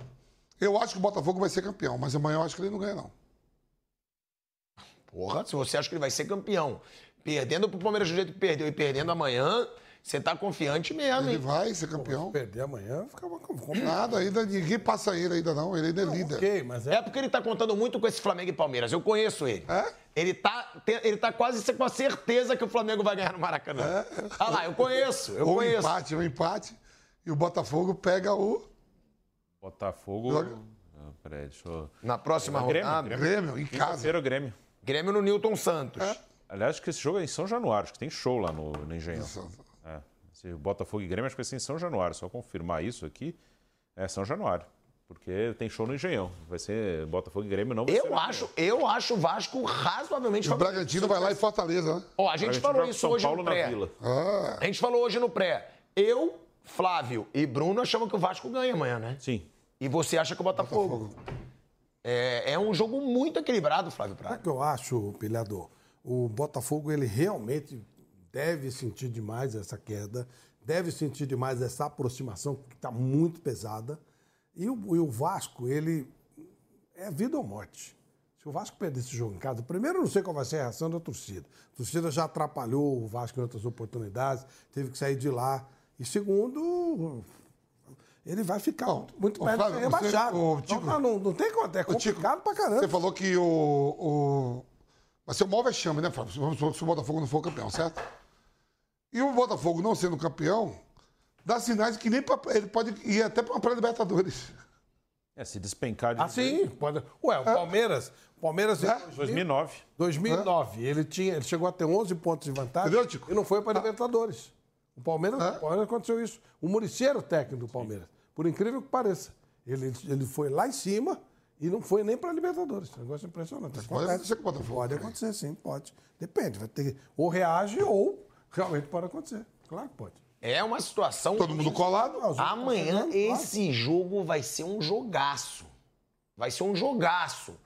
Eu acho que o Botafogo vai ser campeão, mas amanhã eu acho que ele não ganha, não. Porra, se você acha que ele vai ser campeão, perdendo pro Palmeiras do jeito que perdeu e perdendo amanhã, você tá confiante mesmo, Ele hein? vai ser campeão. Se perder amanhã, com Nada, ainda ninguém passa ele ainda não. Ele ainda é líder. Ok, mas é. É porque ele tá contando muito com esse Flamengo e Palmeiras. Eu conheço ele. É? Ele tá, ele tá quase com a certeza que o Flamengo vai ganhar no Maracanã. Ah lá, eu conheço, eu Ou um conheço. empate, um empate. E o Botafogo pega o Botafogo. Joga. Ah, peraí, deixa eu. Na próxima Grêmio, rodada, Grêmio. Grêmio em casa. Grêmio. Grêmio no Newton Santos. Aliás, acho que esse jogo é em São Januário, acho que tem show lá no, no Engenhão. É. Esse Botafogo e Grêmio, acho que vai ser em São Januário. Só confirmar isso aqui, é São Januário. Porque tem show no Engenhão. Vai ser Botafogo e Grêmio, não vai Eu acho, eu acho o Vasco razoavelmente E o favorito. Bragantino vai lá em Fortaleza, né? Ó, a gente Bragantino falou joga com isso São hoje Paulo no na pré. Vila. Ah, A gente falou hoje no pré. Eu, Flávio e Bruno achamos que o Vasco ganha amanhã, né? Sim. E você acha que o Botafogo. É, é um jogo muito equilibrado, Flávio Sabe o Prado. que eu acho, pilhador? O Botafogo, ele realmente deve sentir demais essa queda, deve sentir demais essa aproximação que está muito pesada. E o, e o Vasco, ele é vida ou morte. Se o Vasco perder esse jogo em casa, primeiro eu não sei qual vai ser a reação da torcida. A torcida já atrapalhou o Vasco em outras oportunidades, teve que sair de lá. E segundo, ele vai ficar muito, perto de Flávio, ser rebaixado. você- ô, Então, Tico, não, não, não tem como, é Ô, Tico, complicado pra caramba. Você falou que o, o. Vai ser o maior vexame, né, Flávio? Se o Botafogo não for campeão, certo? E o Botafogo não sendo campeão, dá sinais que nem pra, ele pode ir até para uma pré-libertadores. É, se despencar de. Ah, sim. Pode... Ué, o Palmeiras. O Palmeiras em 2009. 2009, ele, tinha, ele chegou a ter 11 pontos de vantagem Entendeu, Tico? e não foi para Libertadores. O Palmeiras, o Palmeiras aconteceu isso. O Muricy era o técnico do Palmeiras. Por incrível que pareça. Ele, ele foi lá em cima e não foi nem para Libertadores. Um negócio impressionante. pode Acontece. acontecer com o Botafogo Pode acontecer, sim, pode. Depende. Vai ter ou reage ou realmente pode acontecer. Claro que pode. É uma situação. Todo mundo colado. Amanhã claro. esse jogo vai ser um jogaço. Vai ser um jogaço.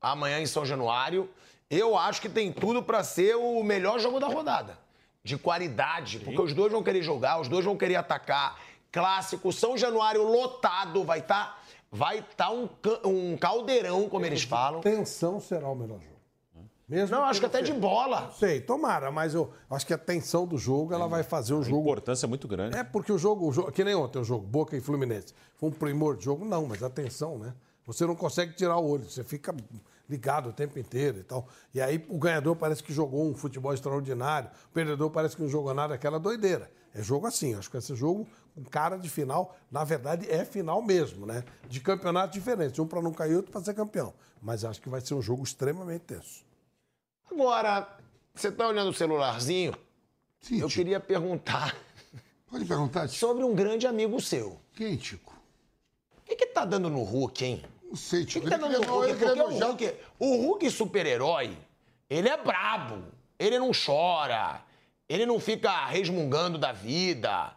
Amanhã em São Januário. Eu acho que tem tudo para ser o melhor jogo da rodada. De qualidade, porque os dois vão querer jogar, os dois vão querer atacar. Clássico, São Januário lotado, vai estar vai tá um, um caldeirão, como eles falam. Tensão será o melhor jogo. Mesmo Não, acho que até de bola. Sei, tomara, mas eu acho que a tensão do jogo ela vai fazer o A jogo. importância é muito grande. É porque o jogo, o jogo, que nem ontem o jogo, Boca e Fluminense, foi um primor de jogo, não, mas a tensão, né? Você não consegue tirar o olho, você fica ligado o tempo inteiro e tal. E aí o ganhador parece que jogou um futebol extraordinário, o perdedor parece que não jogou nada, aquela doideira. É jogo assim, acho que esse jogo, com cara de final, na verdade é final mesmo, né? De campeonatos diferentes, um para não cair, outro para ser campeão. Mas acho que vai ser um jogo extremamente tenso. Agora, você tá olhando o celularzinho? Sim, Eu Tico. queria perguntar Pode perguntar, Tico. sobre um grande amigo seu. Quem, Tico? O que, que tá dando no Hulk, hein? Não sei, O que, Tico. que tá dando no Hulk? Porque o Hulk, o Hulk super-herói, ele é brabo. Ele não chora. Ele não fica resmungando da vida.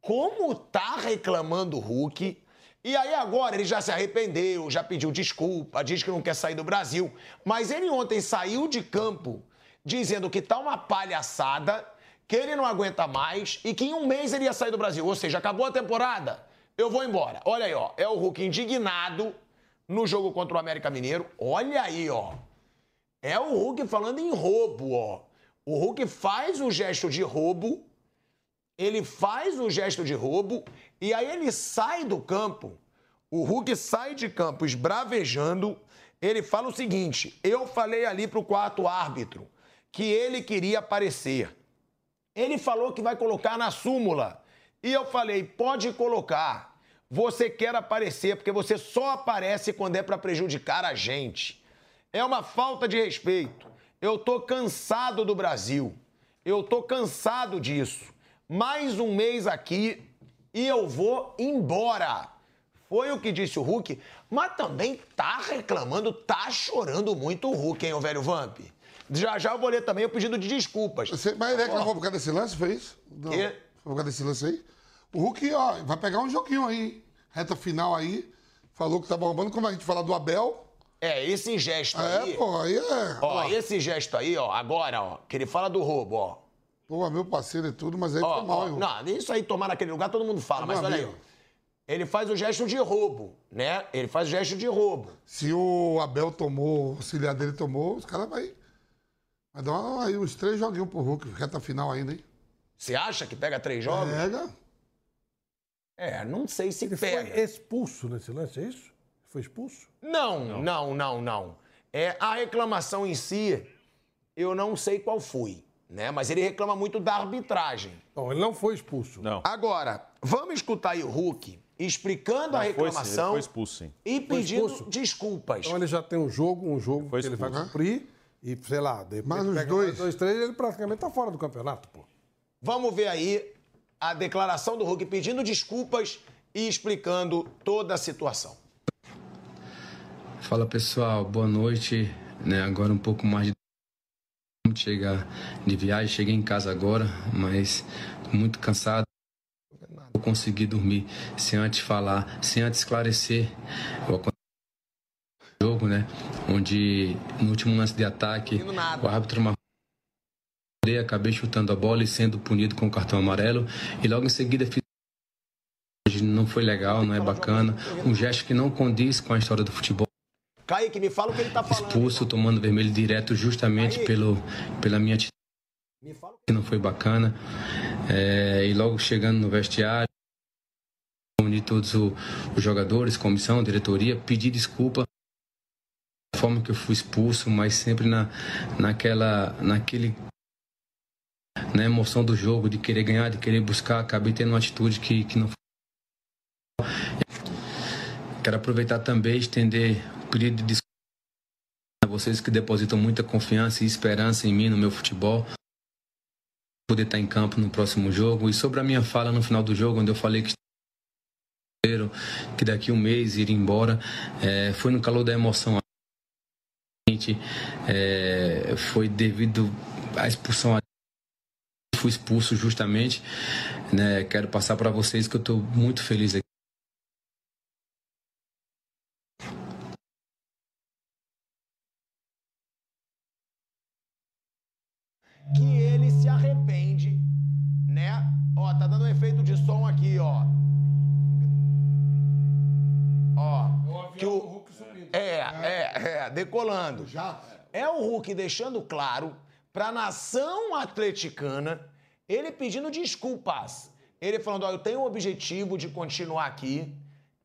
Como tá reclamando o Hulk? E aí agora ele já se arrependeu, já pediu desculpa, diz que não quer sair do Brasil. Mas ele ontem saiu de campo dizendo que tá uma palhaçada, que ele não aguenta mais e que em um mês ele ia sair do Brasil. Ou seja, acabou a temporada, eu vou embora. Olha aí, ó. É o Hulk indignado no jogo contra o América Mineiro. Olha aí, ó. É o Hulk falando em roubo, ó. O Hulk faz o gesto de roubo, ele faz o gesto de roubo e aí ele sai do campo. O Hulk sai de campo esbravejando. Ele fala o seguinte: eu falei ali pro quarto árbitro que ele queria aparecer. Ele falou que vai colocar na súmula. E eu falei: pode colocar. Você quer aparecer, porque você só aparece quando é para prejudicar a gente. É uma falta de respeito. Eu tô cansado do Brasil. Eu tô cansado disso. Mais um mês aqui e eu vou embora. Foi o que disse o Hulk, mas também tá reclamando, tá chorando muito o Hulk, hein, o velho Vamp? Já já eu vou ler também o pedido de desculpas. Você, mas ele reclamou por causa desse lance, foi isso? Não. Foi por causa desse lance aí? O Hulk, ó, vai pegar um joguinho aí, reta final aí. Falou que tá bombando, como a gente fala do Abel. É, esse gesto É, aí. pô, aí é. Ó, esse gesto aí, ó, agora, ó, que ele fala do roubo, ó. Pô, meu parceiro e tudo, mas aí Ó, foi mal, ó, hein? não, isso aí tomar naquele lugar todo mundo fala, mas Meu olha aí. amigo. ó. ele faz o gesto de roubo, né? Ele faz o gesto de roubo. Se o Abel tomou, o auxiliar dele tomou, os caras vai. Vai dar uma- aí uns três joguinhos pro Hulk, reta final ainda, hein? Você acha que pega três jogos? Pega. É, não sei se Ele pega. foi expulso nesse lance, é isso? Foi expulso? Não, não, não, não. É, a reclamação em si, eu não sei qual foi, né? Mas ele reclama muito da arbitragem. Não, ele não foi expulso. Não. Agora, vamos escutar aí o Hulk explicando a Não, foi sim, reclamação Ele foi expulso, sim. e pedindo expulso? desculpas. Então ele já tem um jogo, um jogo que ele vai cumprir e, sei lá, depois Mais uns pega dois. dois, três, ele praticamente tá fora do campeonato, pô. Vamos ver aí a declaração do Hulk pedindo desculpas e explicando toda a situação. Fala pessoal, boa noite. Né, agora um pouco mais de de chegar de viagem, cheguei em casa agora, mas muito cansado. Não consegui dormir sem antes falar, sem antes esclarecer o jogo, né? Onde no último lance de ataque, o árbitro marcou. Acabei chutando a bola e sendo punido com o cartão amarelo. E logo em seguida fiz não foi legal, não é bacana, um gesto que não condiz com a história do futebol Kaique, me fala o que ele tá falando. expulso, tomando vermelho direto justamente pelo, pela minha atitude que não foi bacana. É, e logo chegando no vestiário, reuni todos o- os jogadores, comissão, diretoria, pedi desculpa da forma que eu fui expulso, mas sempre na, naquela, naquele na emoção do jogo, de querer ganhar, de querer buscar, acabei tendo uma atitude que, que não foi. Quero aproveitar também e estender pedido de desculpa a vocês que depositam muita confiança e esperança em mim, no meu futebol. Poder estar em campo no próximo jogo. E sobre a minha fala no final do jogo, onde eu falei que que daqui um mês iria embora, é, foi no calor da emoção. É, foi devido à expulsão. Fui expulso justamente. Né, quero passar para vocês que eu estou muito feliz aqui. Que ele se arrepende, né? Ó, tá dando um efeito de som aqui, ó. Ó, que o é, é, é, decolando. É o Hulk deixando claro pra nação atleticana, ele pedindo desculpas. Ele falando, ó, eu tenho o objetivo de continuar aqui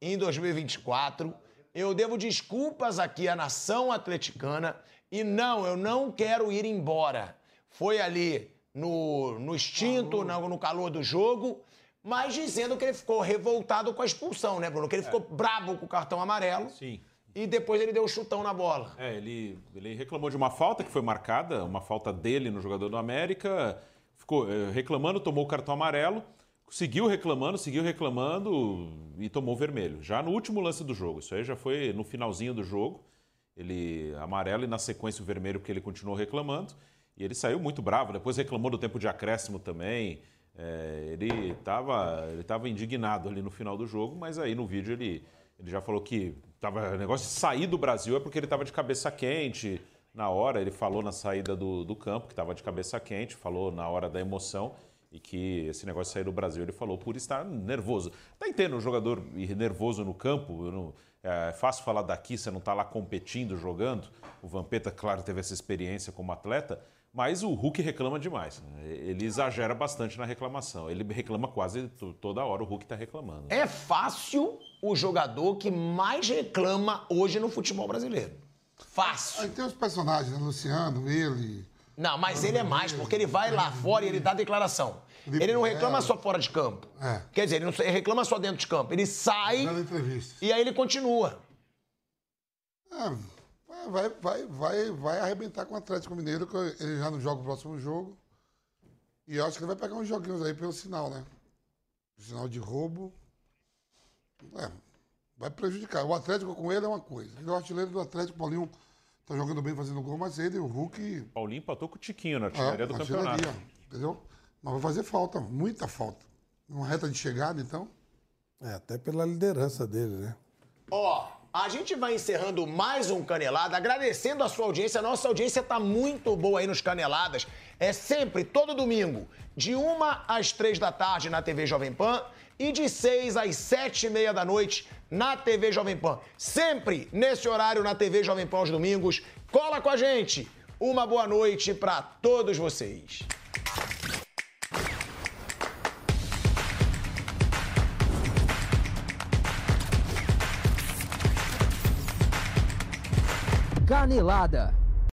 em 2024. Eu devo desculpas aqui à nação atleticana e não, eu não quero ir embora. Foi ali no, no instinto, no, no calor do jogo, mas dizendo que ele ficou revoltado com a expulsão, né, Bruno? Que ele ficou brabo com o cartão amarelo. Sim. E depois ele deu o chutão na bola. É, ele, ele reclamou de uma falta que foi marcada, uma falta dele no jogador do América, ficou eh, reclamando, tomou o cartão amarelo, seguiu reclamando, seguiu reclamando e tomou o vermelho. Já no último lance do jogo, isso aí já foi no finalzinho do jogo, ele amarelo e na sequência o vermelho porque ele continuou reclamando. E ele saiu muito bravo, depois reclamou do tempo de acréscimo também. É, ele estava ele tava indignado ali no final do jogo, mas aí no vídeo ele, ele já falou que tava, o negócio de sair do Brasil é porque ele estava de cabeça quente na hora. Ele falou na saída do, do campo que estava de cabeça quente, falou na hora da emoção e que esse negócio de sair do Brasil ele falou por estar nervoso. Tá entendendo um jogador nervoso no campo? Não- é fácil falar daqui, você não está lá competindo, jogando. O Vampeta, claro, teve essa experiência como atleta, mas o Hulk reclama demais. né? Ele exagera bastante na reclamação. Ele reclama quase to- toda hora, o Hulk está reclamando. É fácil o jogador que mais reclama hoje no futebol brasileiro. Fácil. Aí tem os personagens, né? Luciano, ele. Não, mas ele é mais, porque ele vai lá fora e ele dá declaração. Ele não reclama só fora de campo. É. Quer dizer, ele não reclama só dentro de campo. Ele sai e aí ele continua. É, vai, vai, vai, vai arrebentar com o Atlético Mineiro, que ele já não joga o próximo jogo. E eu acho que ele vai pegar uns joguinhos aí pelo sinal, né? Sinal de roubo. É, vai prejudicar. O Atlético com ele é uma coisa. Ele é o artilheiro do Atlético, Paulinho tá jogando bem, fazendo gol, mas ele, o Hulk. Paulinho empatou com o Tiquinho na É, artilharia do artilharia, campeonato. Entendeu? Mas vai fazer falta, muita falta. Uma reta de chegada, então. É, até pela liderança dele, né? Ó, A gente vai encerrando mais um Canelada, agradecendo a sua audiência. A nossa audiência tá muito boa aí nos Caneladas. É sempre, todo domingo, de uma às três da tarde na TV Jovem Pan e de seis às sete e meia da noite na TV Jovem Pan. Sempre nesse horário na TV Jovem Pan aos domingos. Cola com a gente! Uma boa noite para todos vocês. Canelada